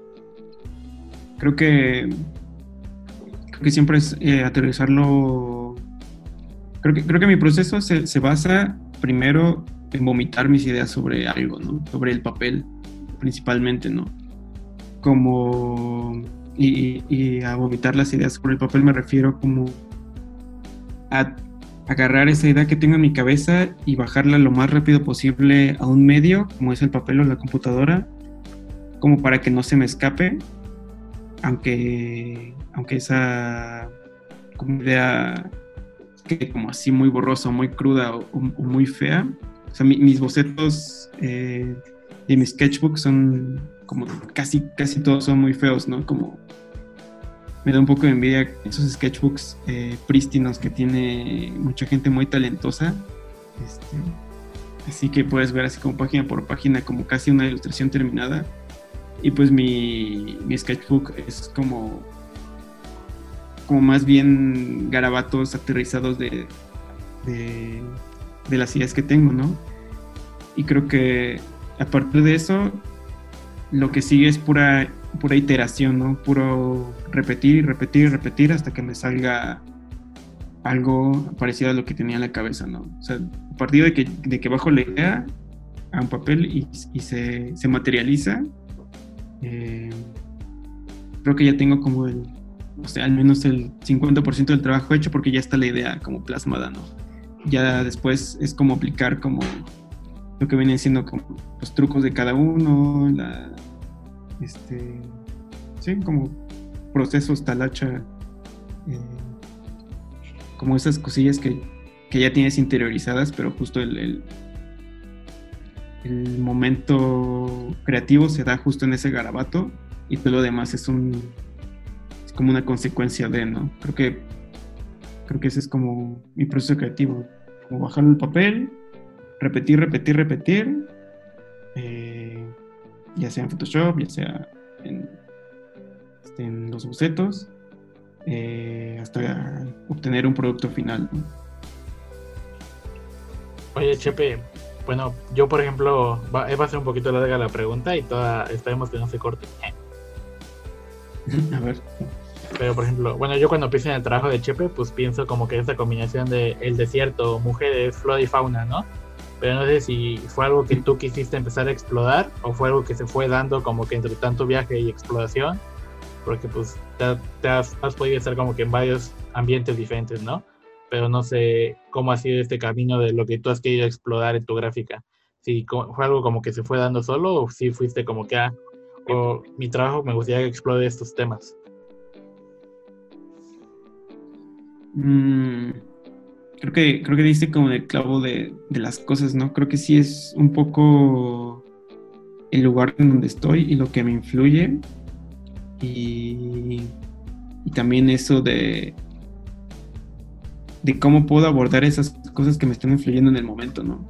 creo que creo que siempre es eh, aterrizarlo. Creo que, creo que mi proceso se, se basa primero en vomitar mis ideas sobre algo, ¿no? Sobre el papel, principalmente, ¿no? Como y, a vomitar las ideas por el papel me refiero como a agarrar esa idea que tengo en mi cabeza y bajarla lo más rápido posible a un medio, como es el papel o la computadora, como para que no se me escape, aunque, aunque esa como idea que como así muy borrosa, muy cruda o, muy fea. O sea, mis bocetos eh, y mis sketchbooks son como casi, casi todos son muy feos, ¿no? Como me da un poco de envidia esos sketchbooks eh, prístinos que tiene mucha gente muy talentosa. Este, así que puedes ver así como página por página, como casi una ilustración terminada. Y pues mi, mi sketchbook es como, como más bien garabatos aterrizados de, de, de las ideas que tengo, ¿no? Y creo que a partir de eso lo que sigue es pura, pura iteración, ¿no? Puro repetir y repetir y repetir hasta que me salga algo parecido a lo que tenía en la cabeza, ¿no? O sea, a partir de que, de que bajo la idea a un papel y, se, materializa, eh, creo que ya tengo como el, o sea, al menos el 50% del trabajo hecho porque ya está la idea como plasmada, ¿no? ya después es como aplicar como lo que vienen siendo como los trucos de cada uno, la, este, sí, como procesos talacha, eh, como esas cosillas que, ya tienes interiorizadas, pero justo el, el, el, momento creativo se da justo en ese garabato y todo lo demás es un es como una consecuencia de, ¿no? Creo que creo que ese es como mi proceso creativo, como bajar el papel, repetir, repetir, repetir, eh, ya sea en Photoshop, ya sea en este, en los bocetos eh, hasta obtener un producto final. Oye, Chepe, bueno, yo por ejemplo, va, a ser un poquito larga la pregunta y toda esperemos que no se corte. a ver. Pero por ejemplo, bueno, yo cuando pienso en el trabajo de Chepe, pues pienso como que esa combinación de el desierto, mujeres, flora y fauna, ¿no? Pero no sé si fue algo que tú quisiste empezar a explorar o fue algo que se fue dando como que entre tanto viaje y exploración porque pues te, has, podido estar como que en varios ambientes diferentes, ¿no? Pero no sé cómo ha sido este camino de lo que tú has querido explorar en tu gráfica. Si fue algo como que se fue dando solo o si fuiste como que, ah, o mi trabajo me gustaría que explore estos temas. Mm, creo que creo que diste como el clavo de, de, las cosas, ¿no? Creo que sí es un poco el lugar en donde estoy y lo que me influye y, también eso de, de cómo puedo abordar esas cosas que me están influyendo en el momento, ¿no?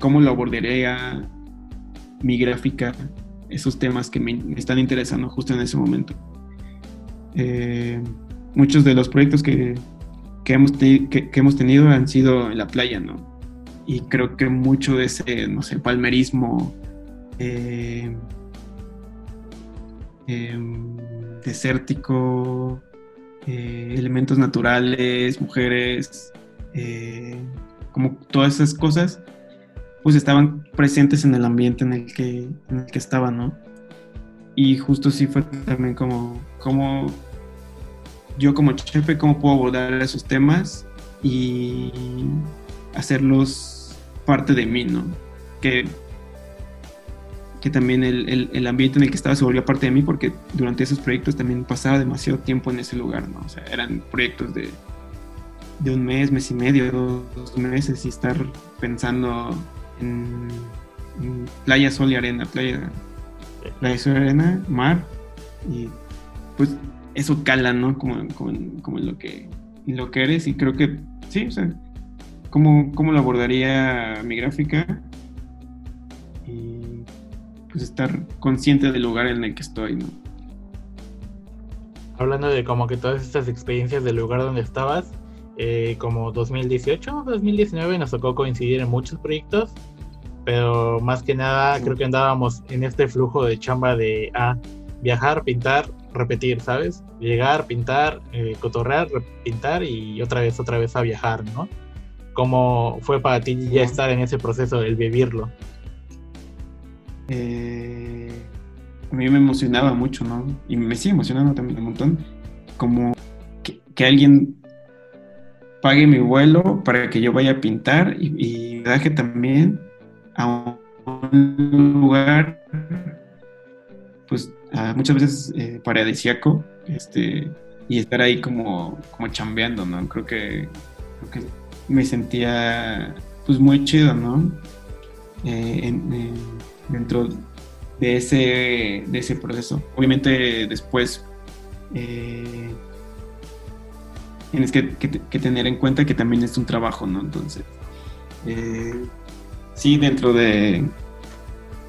Cómo lo abordaría mi gráfica, esos temas que me, están interesando justo en ese momento. Eh, muchos de los proyectos que, hemos que, hemos tenido han sido en la playa, ¿no? Y creo que mucho de ese, no sé, palmerismo, eh, em, desértico, eh, elementos naturales, mujeres, eh, como todas esas cosas, pues estaban presentes en el ambiente en el que, en el que estaba, ¿no? Y justo sí fue también como, como yo como chefe, cómo puedo abordar esos temas y hacerlos parte de mí, ¿no? Que que también el, el, ambiente en el que estaba se volvió parte de mí porque durante esos proyectos también pasaba demasiado tiempo en ese lugar, ¿no? O sea, eran proyectos de, de un mes, mes y medio, dos, meses y estar pensando en, playa, sol y arena, playa, playa, sol y arena, mar y pues eso cala, ¿no? Como, como, lo que, lo que eres y creo que sí, o sea, ¿cómo, cómo lo abordaría mi gráfica? pues estar consciente del lugar en el que estoy, ¿no? Hablando de como que todas estas experiencias del lugar donde estabas, eh, como 2018, 2019 nos tocó coincidir en muchos proyectos, pero más que nada creo que andábamos en este flujo de chamba de ah, viajar, pintar, repetir, ¿sabes? Llegar, pintar, eh, cotorrear, pintar y otra vez, otra vez a viajar, ¿no? ¿Cómo fue para ti ya estar en ese proceso, el vivirlo? Eh, a mí me emocionaba mucho, ¿no? Y me sigue emocionando también un montón. Como que, alguien pague mi vuelo para que yo vaya a pintar y, y viaje también a un lugar, pues muchas veces eh, paradisiaco, este, y estar ahí como, como chambeando, ¿no? Creo que, creo que me sentía pues muy chido, ¿no? Eh, en, dentro de ese, de ese proceso. Obviamente después eh, tienes que, tener en cuenta que también es un trabajo, ¿no? Entonces, eh, sí, dentro de,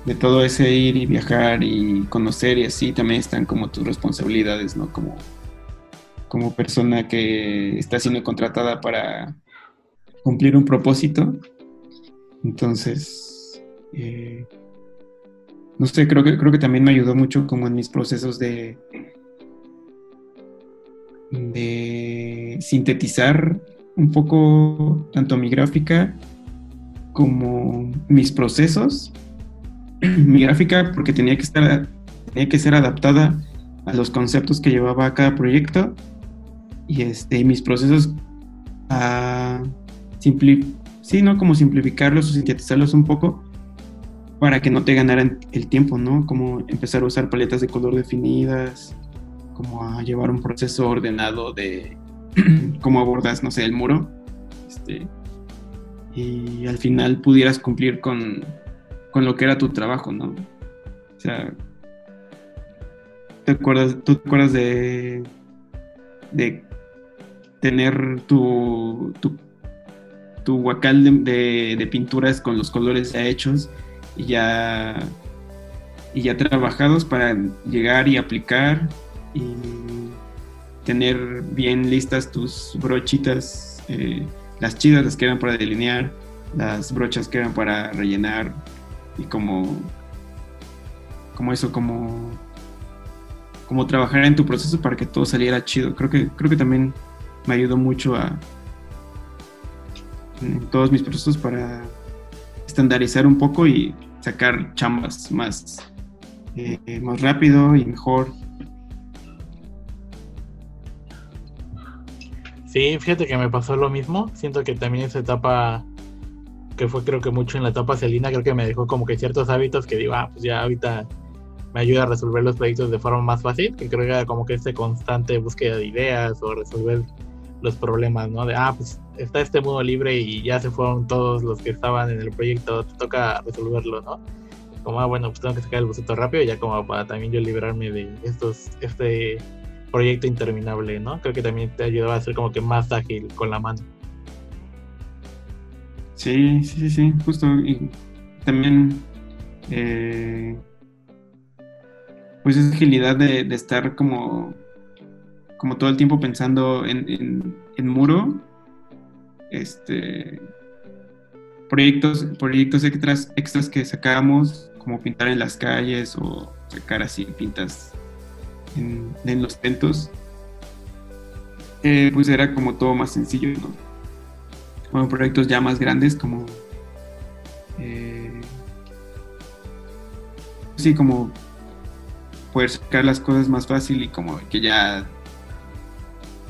de todo ese ir y viajar y conocer y así, también están como tus responsabilidades, ¿no? Como, como persona que está siendo contratada para cumplir un propósito. Entonces, eh, no sé, creo que, creo que también me ayudó mucho como en mis procesos de, de sintetizar un poco tanto mi gráfica como mis procesos. mi gráfica porque tenía que estar tenía que ser adaptada a los conceptos que llevaba cada proyecto y este mis procesos a sí, ¿no? Como simplificarlos o sintetizarlos un poco para que no te ganaran el tiempo, ¿no? Como empezar a usar paletas de color definidas, como a llevar un proceso ordenado de cómo abordas, no sé, el muro. Este, y al final pudieras cumplir con, con lo que era tu trabajo, ¿no? O sea, ¿te acuerdas, ¿tú te acuerdas de, de tener tu, tu, tu huacal de, de, pinturas con los colores ya hechos y ya, y ya trabajados para llegar y aplicar y tener bien listas tus brochitas, eh, las chidas, las que eran para delinear, las brochas que eran para rellenar y como, como eso, como, como trabajar en tu proceso para que todo saliera chido. Creo que, creo que también me ayudó mucho a en todos mis procesos para estandarizar un poco y sacar chambas más, eh, más rápido y mejor Sí, fíjate que me pasó lo mismo. Siento que también esa etapa, que fue creo que mucho en la etapa celina, creo que me dejó como que ciertos hábitos que digo, ah, pues ya ahorita me ayuda a resolver los proyectos de forma más fácil, que creo que era como que este constante búsqueda de ideas o resolver los problemas, ¿no? De, ah, pues está este modo libre y ya se fueron todos los que estaban en el proyecto, te toca resolverlo, ¿no? Como, ah, bueno, pues tengo que sacar el boceto rápido, ya como para también yo librarme de estos, este proyecto interminable, ¿no? Creo que también te ayudaba a ser como que más ágil con la mano. Sí, sí, sí, justo. Y también, eh, pues esa agilidad de, estar como, como todo el tiempo pensando en, en, muro, este, proyectos, proyectos extras, extras que sacábamos, como pintar en las calles o sacar así pintas en, los tentos, eh, pues era como todo más sencillo, ¿no? Bueno, proyectos ya más grandes como... Eh, sí, como poder sacar las cosas más fácil y como que ya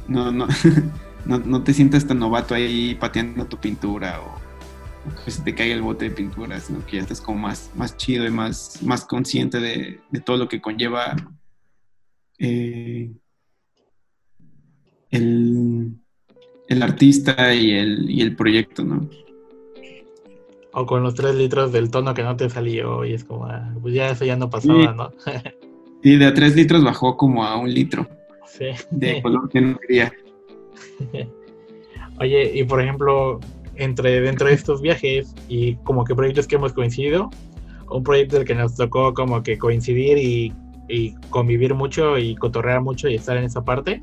no, no, no, te sientas tan novato ahí pateando tu pintura o, que se te caiga el bote de pintura, sino que ya estás como más, más chido y más, más consciente de, de todo lo que conlleva eh, el, artista y el, y el proyecto, ¿no? O con los tres litros del tono que no te salió y es como, ah, pues ya eso ya no pasaba, ¿no? y de a tres litros bajó como a un litro. Sí. De color que no quería. Oye, y por ejemplo, entre dentro de estos viajes y como que proyectos que hemos coincidido, un proyecto del que nos tocó como que coincidir y y convivir mucho y cotorrear mucho y estar en esa parte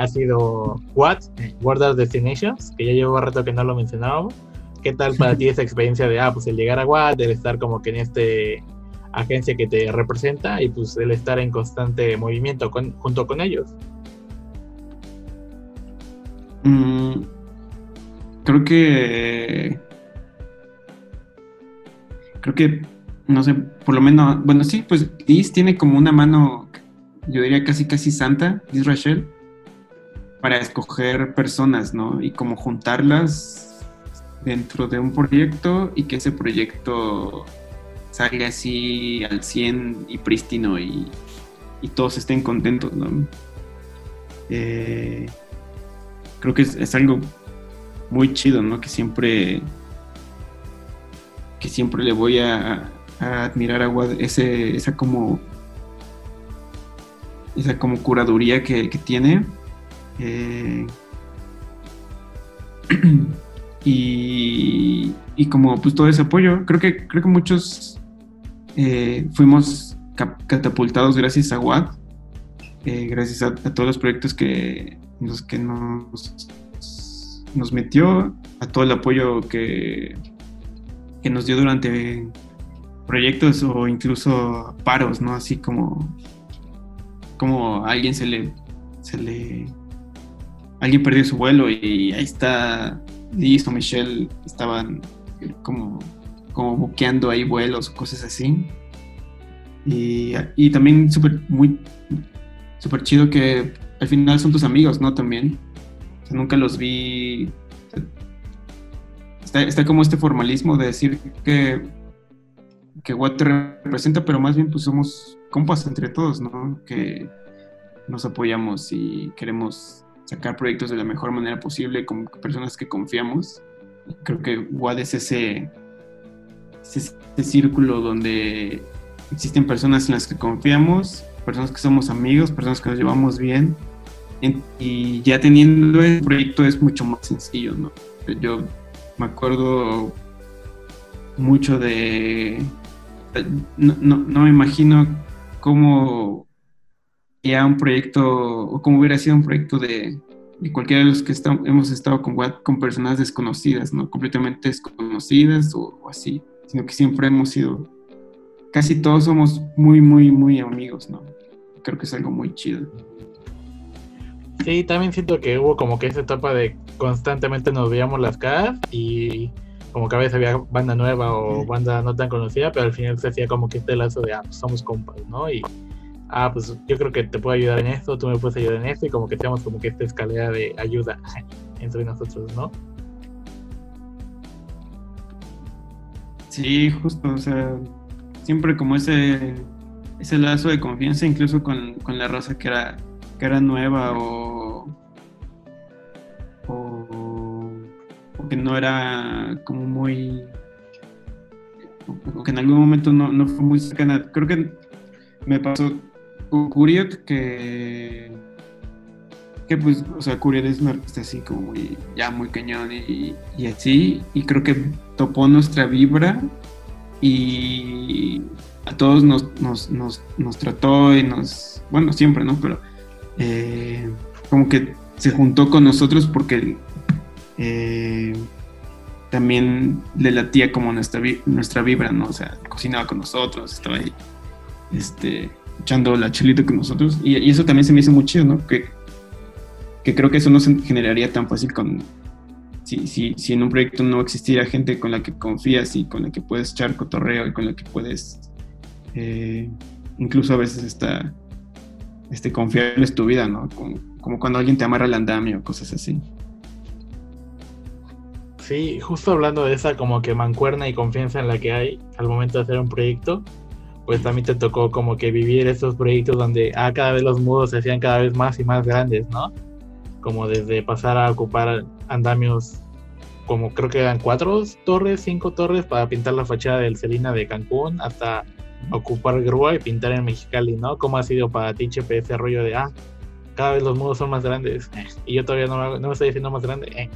ha sido What, World Destinations, que ya llevo rato que no lo mencionábamos. ¿Qué tal para ti esa experiencia de, ah, pues el llegar a What, el estar como que en este agencia que te representa y pues el estar en constante movimiento junto con ellos? Mm, creo que... Creo que no sé, por lo menos, bueno, sí, pues Liz tiene como una mano, yo diría casi casi santa, Liz Rachel, para escoger personas, ¿no? Y como juntarlas dentro de un proyecto y que ese proyecto salga así al 100 y prístino y, todos estén contentos, ¿no? Eh, creo que es, es, algo muy chido, ¿no? Que siempre que siempre le voy a, admirar a ese, esa como esa como curaduría que, tiene. Eh, y, y, como pues todo ese apoyo. Creo que, creo que muchos eh, fuimos catapultados gracias a WAD, eh, gracias a, todos los proyectos que, los que nos, nos metió, a todo el apoyo que, que nos dio durante proyectos o incluso paros, ¿no? Así como, como a alguien se le, se le, alguien perdió su vuelo y ahí está Liz o Michelle estaban como, como buqueando ahí vuelos o cosas así. Y, y también súper, muy, súper chido que al final son tus amigos, ¿no? También. nunca los vi está, está como este formalismo de decir que, que Watt te representa, pero más bien pues somos compas entre todos, ¿no? Que nos apoyamos y queremos sacar proyectos de la mejor manera posible con personas que confiamos. Creo que WAD es ese, ese, círculo donde existen personas en las que confiamos, personas que somos amigos, personas que nos llevamos bien. Y ya teniendo el proyecto es mucho más sencillo. Yo me acuerdo mucho de... No, no me imagino cómo ya un proyecto, o como hubiera sido un proyecto de, cualquiera de los que hemos estado con, con personas desconocidas, ¿no? Completamente desconocidas o, así, sino que siempre hemos sido, casi todos somos muy, muy, muy amigos, ¿no? Creo que es algo muy chido. Sí, también siento que hubo como que esa etapa de constantemente nos veíamos las caras y como que a veces había banda nueva o banda no tan conocida, pero al final se hacía como que este lazo de, ah, pues somos compas, ¿no? Y ah, pues yo creo que te puedo ayudar en esto, tú me puedes ayudar en esto, y como que seamos como que esta escalera de ayuda entre nosotros, ¿no? Sí, justo, o sea, siempre como ese, ese lazo de confianza, incluso con, con la raza que era, que era nueva o, o, o, que no era como muy, o que en algún momento no, no fue muy cercana. Creo que me pasó Curiot que que pues, o sea, Curiot es un artista así como muy, ya muy cañón y, y, así, y creo que topó nuestra vibra y a todos nos, nos, nos, nos trató y nos, bueno, siempre, ¿no? Pero eh, como que se juntó con nosotros porque eh, también le latía como nuestra, nuestra vibra, ¿no? O sea, cocinaba con nosotros, estaba ahí, este, echando la chelita con nosotros. Y, eso también se me hizo muy chido, ¿no? Que, que creo que eso no se generaría tan fácil con... Si, si, si, en un proyecto no existiera gente con la que confías y con la que puedes echar cotorreo y con la que puedes... Eh, incluso a veces está... Este, confiarles tu vida, ¿no? Como, como cuando alguien te amarra el andamio, cosas así. Sí, justo hablando de esa como que mancuerna y confianza en la que hay al momento de hacer un proyecto, pues también te tocó como que vivir estos proyectos donde ah, cada vez los mudos se hacían cada vez más y más grandes, ¿no? Como desde pasar a ocupar andamios, como creo que eran cuatro torres, cinco torres para pintar la fachada del Celina de Cancún, hasta ocupar grúa y pintar en Mexicali, ¿no? ¿Cómo ha sido para ti, Chepe, ese rollo de, ah, cada vez los mudos son más grandes eh, y yo todavía no, no me estoy diciendo más grande? Eh.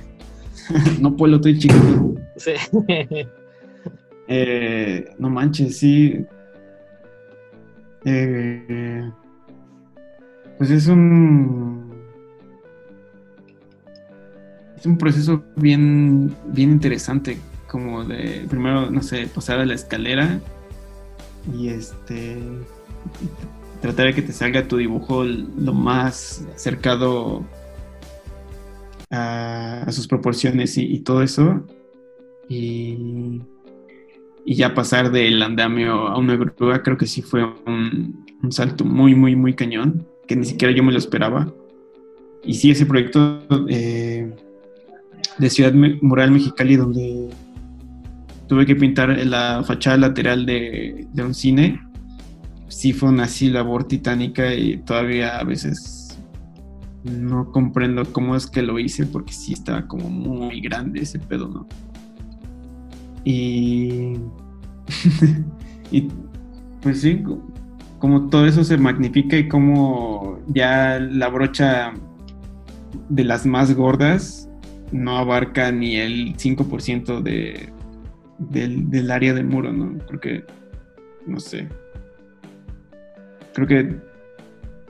no puedo, estoy chiquito. Sí. Eh, no manches, sí. Eh, pues es un es un proceso bien bien interesante como de primero no sé pasar a la escalera y este tratar de que te salga tu dibujo lo más acercado a, sus proporciones y, y todo eso. Y y ya pasar del andamio a una grúa creo que sí fue un, salto muy, muy, muy cañón, que ni siquiera yo me lo esperaba. Y sí, ese proyecto eh, de Ciudad Mural Mexicali, donde tuve que pintar la fachada lateral de, un cine, sí fue una así labor titánica y todavía a veces no comprendo cómo es que lo hice, porque sí estaba como muy grande ese pedo, ¿no? Y, y pues sí, como todo eso se magnifica y como ya la brocha de las más gordas no abarca ni el 5% de, del, área del muro, ¿no? Porque, no sé. Creo que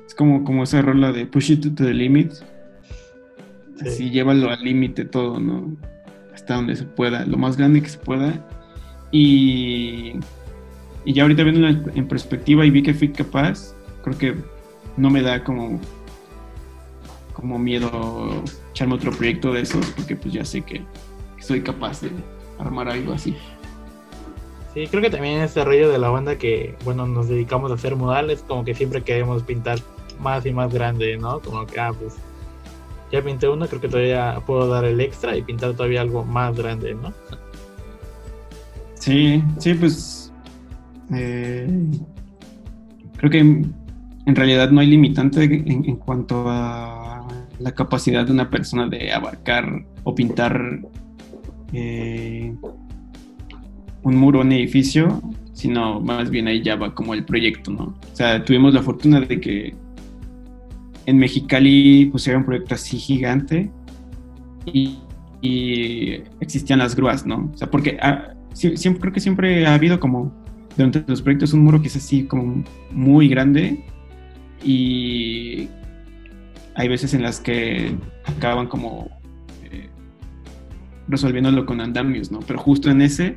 es como, como esa rola de push it to the limit. Así llévalo al límite todo, ¿no? Donde se pueda, lo más grande que se pueda. Y, y ya ahorita viendo en perspectiva y vi que fui capaz, creo que no me da como, como miedo echarme otro proyecto de esos, porque pues ya sé que, soy capaz de armar algo así. Sí, creo que también este rollo de la banda que, bueno, nos dedicamos a hacer modales, como que siempre queremos pintar más y más grande, ¿no? Como que, ah, pues ya pinté uno, creo que todavía puedo dar el extra y pintar todavía algo más grande, ¿no? Sí, sí, pues eh, creo que en realidad no hay limitante en, cuanto a la capacidad de una persona de abarcar o pintar eh, un muro, un edificio, sino más bien ahí ya va como el proyecto, ¿no? O sea, tuvimos la fortuna de que en Mexicali pusieron un proyecto así gigante y, existían las grúas, ¿no? O sea, porque ah, siempre, creo que siempre ha habido como durante los proyectos un muro que es así como muy grande y hay veces en las que acaban como eh, resolviéndolo con andamios, ¿no? Pero justo en ese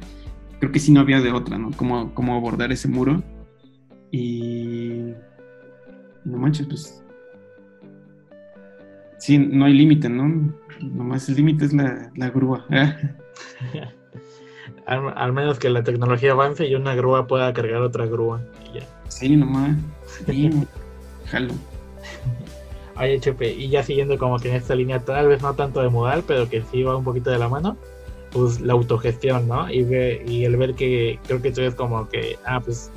creo que sí no había de otra, ¿no? Cómo, cómo abordar ese muro. Y. No manches, pues. Sí, no hay límite, ¿no? Nomás el límite es la, grúa. al, menos que la tecnología avance y una grúa pueda cargar otra grúa. Y ya. Sí, nomás. Sí, jalo. Ay, HP, y ya siguiendo como que en esta línea, tal vez no tanto de modal, pero que sí va un poquito de la mano pues la autogestión, ¿no? Y, ve, y el ver que creo que tú es como que, ah, pues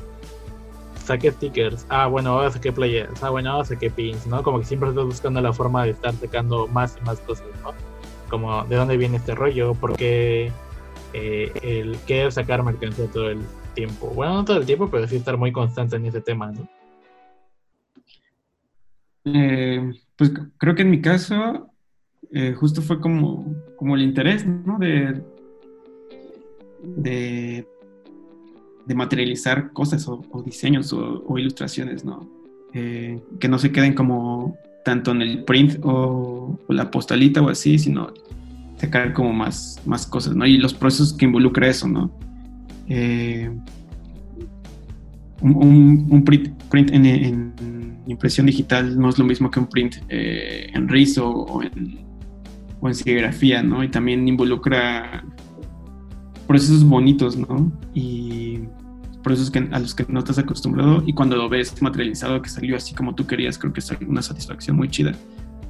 saqué stickers, ah, bueno, ahora saqué players, ah, bueno, ahora saqué pins, ¿no? Como que siempre estás buscando la forma de estar sacando más y más cosas, ¿no? Como, ¿de dónde viene este rollo? Porque eh, el querer sacar mercancía todo el tiempo. Bueno, no todo el tiempo, pero sí estar muy constante en ese tema, ¿no? Eh, pues creo que en mi caso eh, justo fue como, como el interés, ¿no? De, de, materializar cosas o, diseños o, ilustraciones, ¿no? Eh, que no se queden como tanto en el print o, la postalita o así, sino sacar como más, más cosas, ¿no? Y los procesos que involucra eso, ¿no? Eh, un, print, en, impresión digital no es lo mismo que un print en rizo o en o serigrafía, ¿no? Y también involucra procesos bonitos, ¿no? Y procesos que, a los que no estás acostumbrado y cuando lo ves materializado que salió así como tú querías, creo que es una satisfacción muy chida.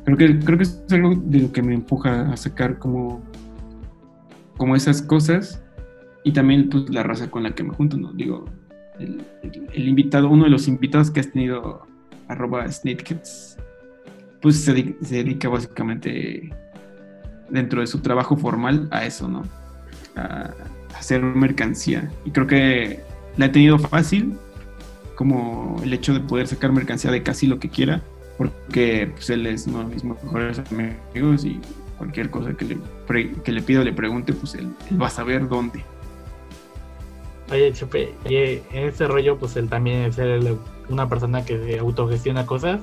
Creo que, creo que es algo de lo que me empuja a sacar como, como esas cosas y también pues la raza con la que me junto, ¿no? Digo, el, invitado, uno de los invitados que has tenido, arroba pues se, se dedica básicamente dentro de su trabajo formal a eso, ¿no? A hacer mercancía. Y creo que la he tenido fácil, como el hecho de poder sacar mercancía de casi lo que quiera, porque pues, él es uno de mis mejores amigos y cualquier cosa que le, que le pido, le pregunte, pues él, va a saber dónde. Oye, Chupe, y en ese rollo, pues él también es una persona que autogestiona cosas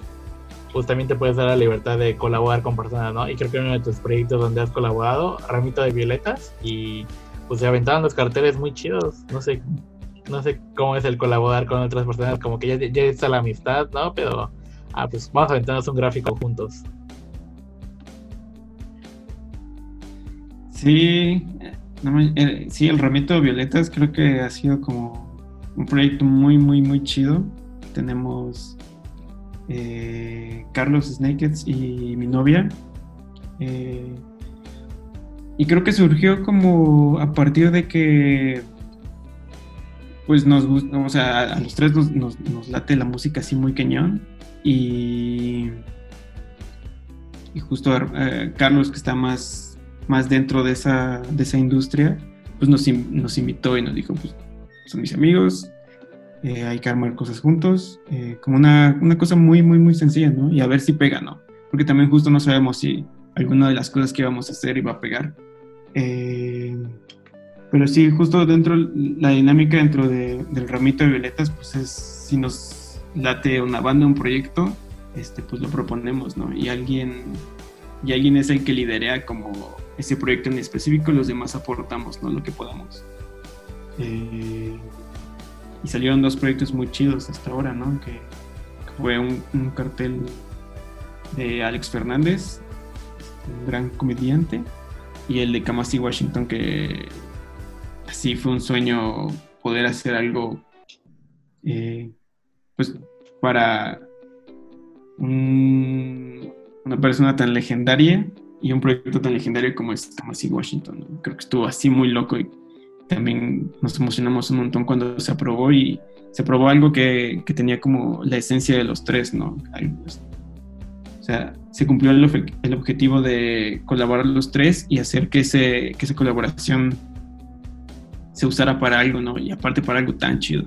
pues también te puedes dar la libertad de colaborar con personas, ¿no? Y creo que uno de tus proyectos donde has colaborado, Ramito de Violetas, y pues se aventaban los carteles muy chidos, no sé, no sé cómo es el colaborar con otras personas, como que ya, ya está la amistad, ¿no? Pero, ah, pues vamos a aventarnos un gráfico juntos. Sí, eh, sí, el Ramito Violetas creo que ha sido como un proyecto muy, muy, muy chido. Tenemos eh, Carlos Snakeheads y mi novia. Eh, y creo que surgió como a partir de que pues nos gusta, o sea, a los tres nos, late la música así muy cañón. Y, y justo eh, Carlos, que está más, más dentro de esa, de esa industria, pues nos, nos invitó y nos dijo, pues son mis amigos, eh, hay que armar cosas juntos, eh, como una, una, cosa muy, muy, muy sencilla, ¿no? Y a ver si pega, ¿no? Porque también justo no sabemos si alguna de las cosas que íbamos a hacer iba a pegar. Eh, pero sí, justo dentro, la dinámica dentro de, del ramito de violetas, pues es si nos late una banda, un proyecto, este, pues lo proponemos, ¿no? Y alguien, y alguien es el que liderea como ese proyecto en específico, los demás aportamos, ¿no? Lo que podamos. Eh, y salieron dos proyectos muy chidos hasta ahora, ¿no? Que, fue un, cartel de Alex Fernández, un gran comediante, y el de Kamasi Washington, que así fue un sueño poder hacer algo, eh, pues, para un, una persona tan legendaria y un proyecto tan legendario como es Thomas Washington. Creo que estuvo así muy loco y también nos emocionamos un montón cuando se aprobó y se aprobó algo que, que tenía como la esencia de los tres, ¿no? Pues, o sea, se cumplió el, el, objetivo de colaborar los tres y hacer que, ese, que esa colaboración se usara para algo, ¿no? Y aparte para algo tan chido.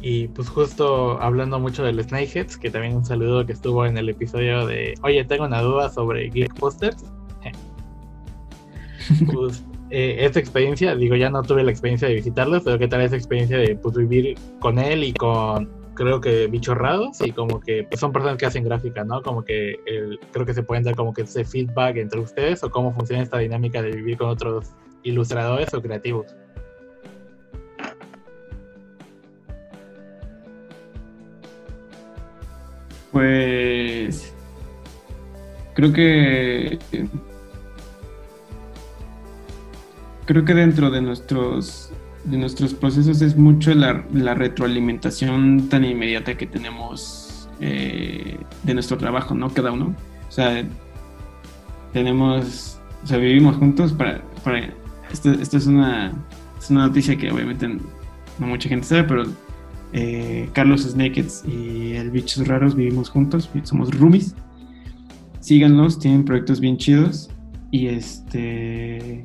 Y pues justo hablando mucho del Snakeheads, que también un saludo que estuvo en el episodio de, oye, tengo una duda sobre Geek Posters. pues eh, esta experiencia, digo, ya no tuve la experiencia de visitarlos, pero qué tal esa experiencia de pues, vivir con él y con, creo que bichorrados y como que pues, son personas que hacen gráfica, ¿no? Como que el, creo que se pueden dar como que ese feedback entre ustedes o cómo funciona esta dinámica de vivir con otros ilustradores o creativos. Pues creo que creo que dentro de nuestros de nuestros procesos es mucho la, retroalimentación tan inmediata que tenemos eh, de nuestro trabajo, ¿no? Cada uno. O sea, tenemos, o sea, vivimos juntos para, para esto, es, una, es una noticia que obviamente no mucha gente sabe, pero eh, Carlos Snakes y el Bichos Raros vivimos juntos, somos roomies. Síganlos, tienen proyectos bien chidos. Y este.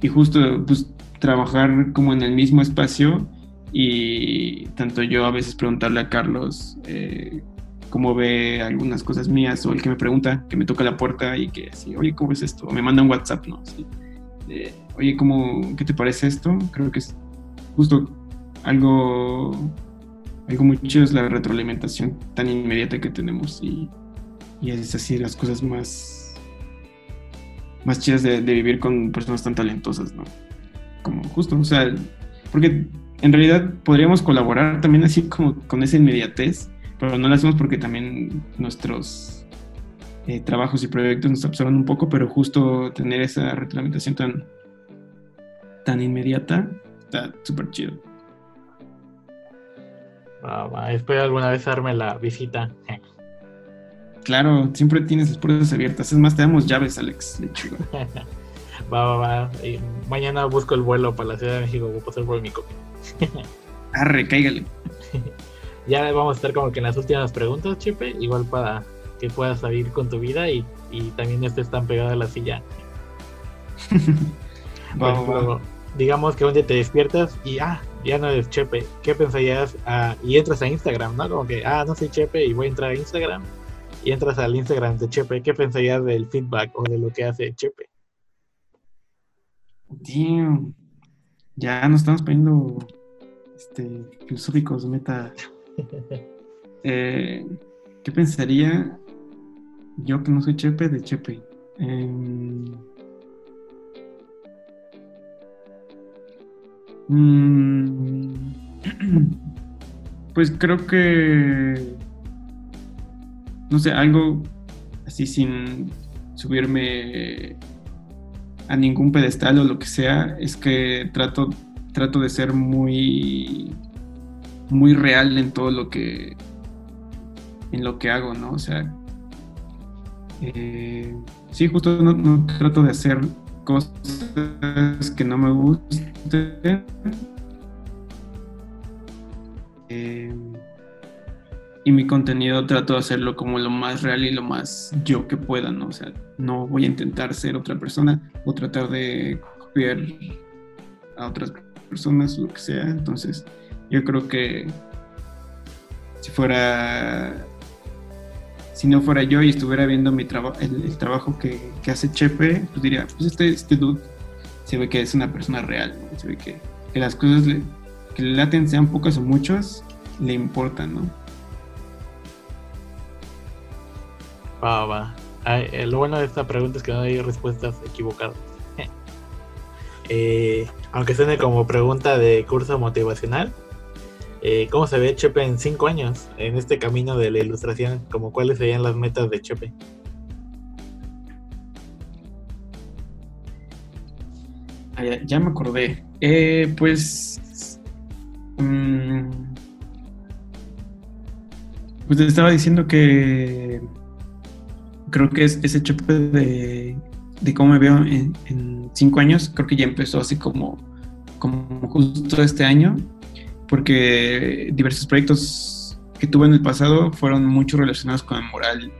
Y justo pues, trabajar como en el mismo espacio. Y tanto yo a veces preguntarle a Carlos eh, cómo ve algunas cosas mías, o el que me pregunta, que me toca la puerta y que así, oye, ¿cómo es esto? O me manda un WhatsApp, ¿no? Oye, ¿cómo, ¿qué te parece esto? Creo que es justo algo algo muy chido es la retroalimentación tan inmediata que tenemos y, es así las cosas más, más chidas de, vivir con personas tan talentosas, ¿no? Como justo, o sea, porque en realidad podríamos colaborar también así como con esa inmediatez, pero no lo hacemos porque también nuestros eh, trabajos y proyectos nos absorben un poco, pero justo tener esa retroalimentación tan, tan inmediata está súper chido. espero alguna vez darme la visita. Claro, siempre tienes las puertas abiertas. Es más, te damos llaves, Alex. va, va, va. mañana busco el vuelo para la Ciudad de México. Voy a pasar por mi copia. Arre, cáigale. ya vamos a estar como que en las últimas preguntas, Chepe. Igual para que puedas salir con tu vida y, también estés tan pegado a la silla. Digamos que un día te despiertas y, ah, ya no eres Chepe, ¿qué pensarías? Ah, y entras a Instagram, ¿no? Como que, ah, no soy Chepe y voy a entrar a Instagram. Y entras al Instagram de Chepe, ¿qué pensarías del feedback o de lo que hace Chepe? Tío, ya nos estamos poniendo este, filosóficos, meta. Eh, ¿Qué pensaría yo que no soy Chepe de Chepe? Eh, pues creo que, no sé, algo así sin subirme a ningún pedestal o lo que sea, es que trato, trato de ser muy, muy real en todo lo que, en lo que hago, ¿no? O sea, eh, sí, justo no trato de hacer cosas que no me gusten. Eh, y mi contenido trato de hacerlo como lo más real y lo más yo que pueda, ¿no? O sea, no voy a intentar ser otra persona o tratar de copiar a otras personas, lo que sea. Entonces, yo creo que si fuera si no fuera yo y estuviera viendo mi trabajo el, trabajo que, hace Chepe, pues diría, pues este, este dude se ve que es una persona real, se ve que, las cosas que le laten, sean pocas o muchas, le importan, ¿no? Va, va. Eh, lo bueno de esta pregunta es que no hay respuestas equivocadas. Eh, aunque suene como pregunta de curso motivacional, eh, ¿Cómo se ve Chepe en cinco años en este camino de la ilustración? Como cuáles serían las metas de Chepe? Ah, ya, me acordé. Eh, pues. Mm, Pues estaba diciendo que creo que es ese chope de, de cómo me veo en, en, cinco años, creo que ya empezó así como, como justo este año, porque diversos proyectos que tuve en el pasado fueron mucho relacionados con moral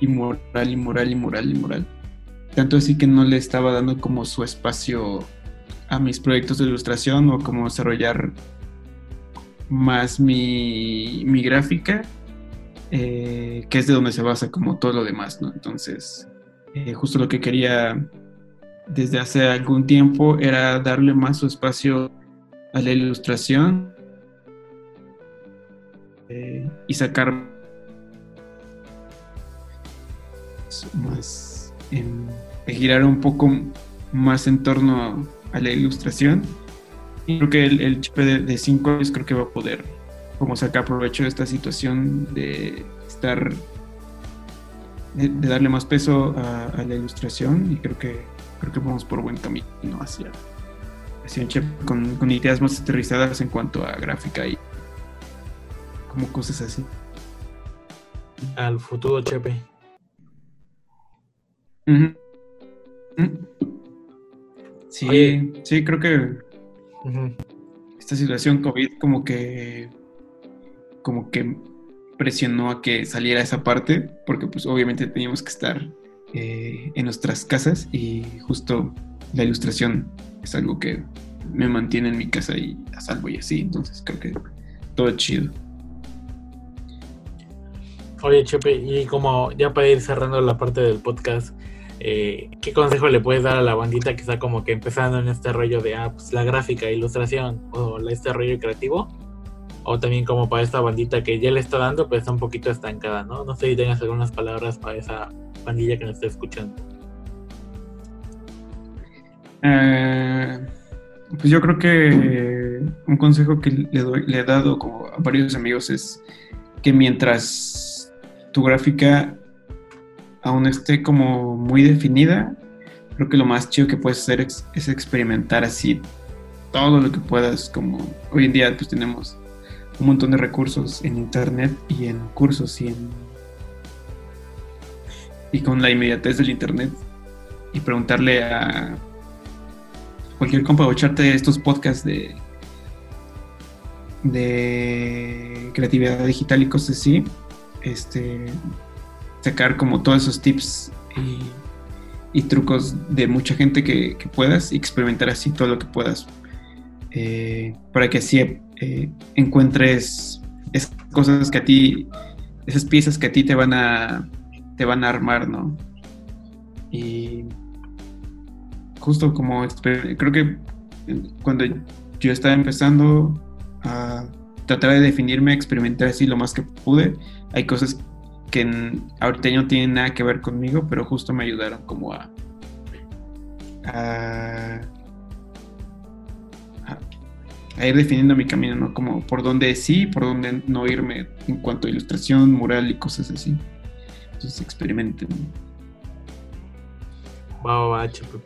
y moral y moral y moral y moral. Tanto así que no le estaba dando como su espacio a mis proyectos de ilustración o como desarrollar más mi, mi gráfica eh, que es de donde se basa como todo lo demás, ¿no? Entonces, eh, justo lo que quería desde hace algún tiempo era darle más su espacio a la ilustración y sacar más, girar un poco más en torno a la ilustración. Y creo que el, chip de 5 años creo que va a poder como sacar provecho de esta situación de estar, de, darle más peso a, la ilustración y creo que, creo que vamos por buen camino hacia, hacia un chef con, con ideas más aterrizadas en cuanto a gráfica y como cosas así. Al futuro Chepe. Sí, sí, creo que esta situación COVID como que como que presionó a que saliera esa parte, porque pues obviamente teníamos que estar eh, en nuestras casas y justo la ilustración es algo que me mantiene en mi casa y a salvo y así, entonces creo que todo chido. Oye, Chepe, y como ya para ir cerrando la parte del podcast, eh, ¿qué consejo le puedes dar a la bandita que está como que empezando en este rollo de ah, pues, la gráfica, ilustración o este rollo creativo? o también como para esta bandita que ya le está dando, pues está un poquito estancada, ¿no? No sé si tengas algunas palabras para esa bandilla que nos está escuchando. Eh, pues yo creo que un consejo que le, le he dado como a varios amigos es que mientras tu gráfica aún esté como muy definida, creo que lo más chido que puedes hacer es, experimentar así todo lo que puedas, como hoy en día pues tenemos un montón de recursos en internet y en cursos y en y con la inmediatez del internet y preguntarle a cualquier compa o echarte estos podcasts de de creatividad digital y cosas así este sacar como todos esos tips y, trucos de mucha gente que, puedas y experimentar así todo lo que puedas eh, para que así eh, encuentres esas cosas que a ti, esas piezas que a ti te van a, te van a armar, ¿no? Y justo como creo que cuando yo estaba empezando a tratar de definirme, experimentar así lo más que pude, hay cosas que ahorita no tienen nada que ver conmigo, pero justo me ayudaron como a, ir definiendo mi camino, ¿no? Como por dónde sí, por dónde no irme en cuanto a ilustración, mural y cosas así. Entonces experimenten. Wow,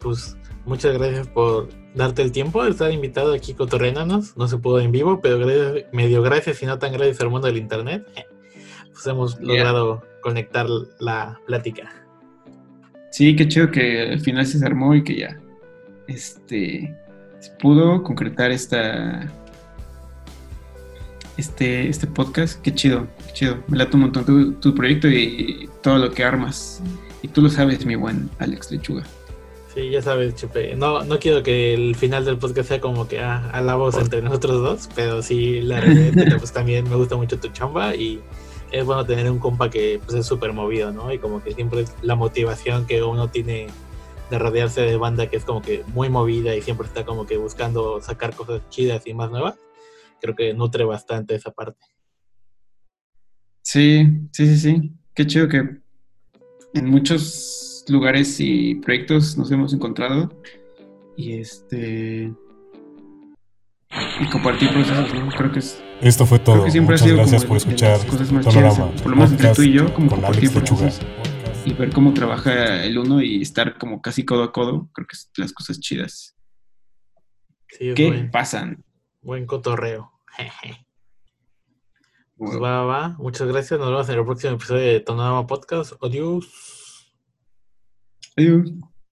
pues muchas gracias por darte el tiempo de estar invitado aquí con Torrenanos. No se pudo en vivo, pero medio gracias y no tan gracias al mundo del internet. Pues hemos logrado conectar la plática. Sí, qué chido que al final se armó y que ya este pudo concretar esta este, este podcast, qué chido, qué chido. Me late un montón tu, proyecto y todo lo que armas. Y tú lo sabes, mi buen Alex Lechuga. Sí, ya sabes, Chupe. No, no quiero que el final del podcast sea como que ah, a la voz entre nosotros dos, pero sí, la realidad pues también me gusta mucho tu chamba y es bueno tener un compa que es súper movido, ¿no? Y como que siempre la motivación que uno tiene de rodearse de banda que es como que muy movida y siempre está como que buscando sacar cosas chidas y más nuevas, creo que nutre bastante esa parte. Sí, sí, sí, sí. Qué chido que en muchos lugares y proyectos nos hemos encontrado y este y compartir procesos, creo que es esto fue todo. Muchas gracias por escuchar Panorama, por lo menos entre tú y yo, como compartir procesos y ver cómo trabaja el uno y estar como casi codo a codo, creo que es las cosas chidas. ¿Qué pasan? Buen cotorreo. Pues va, va. Muchas gracias. Nos vemos en el próximo episodio de Tonorama Podcast. Adiós. Adiós.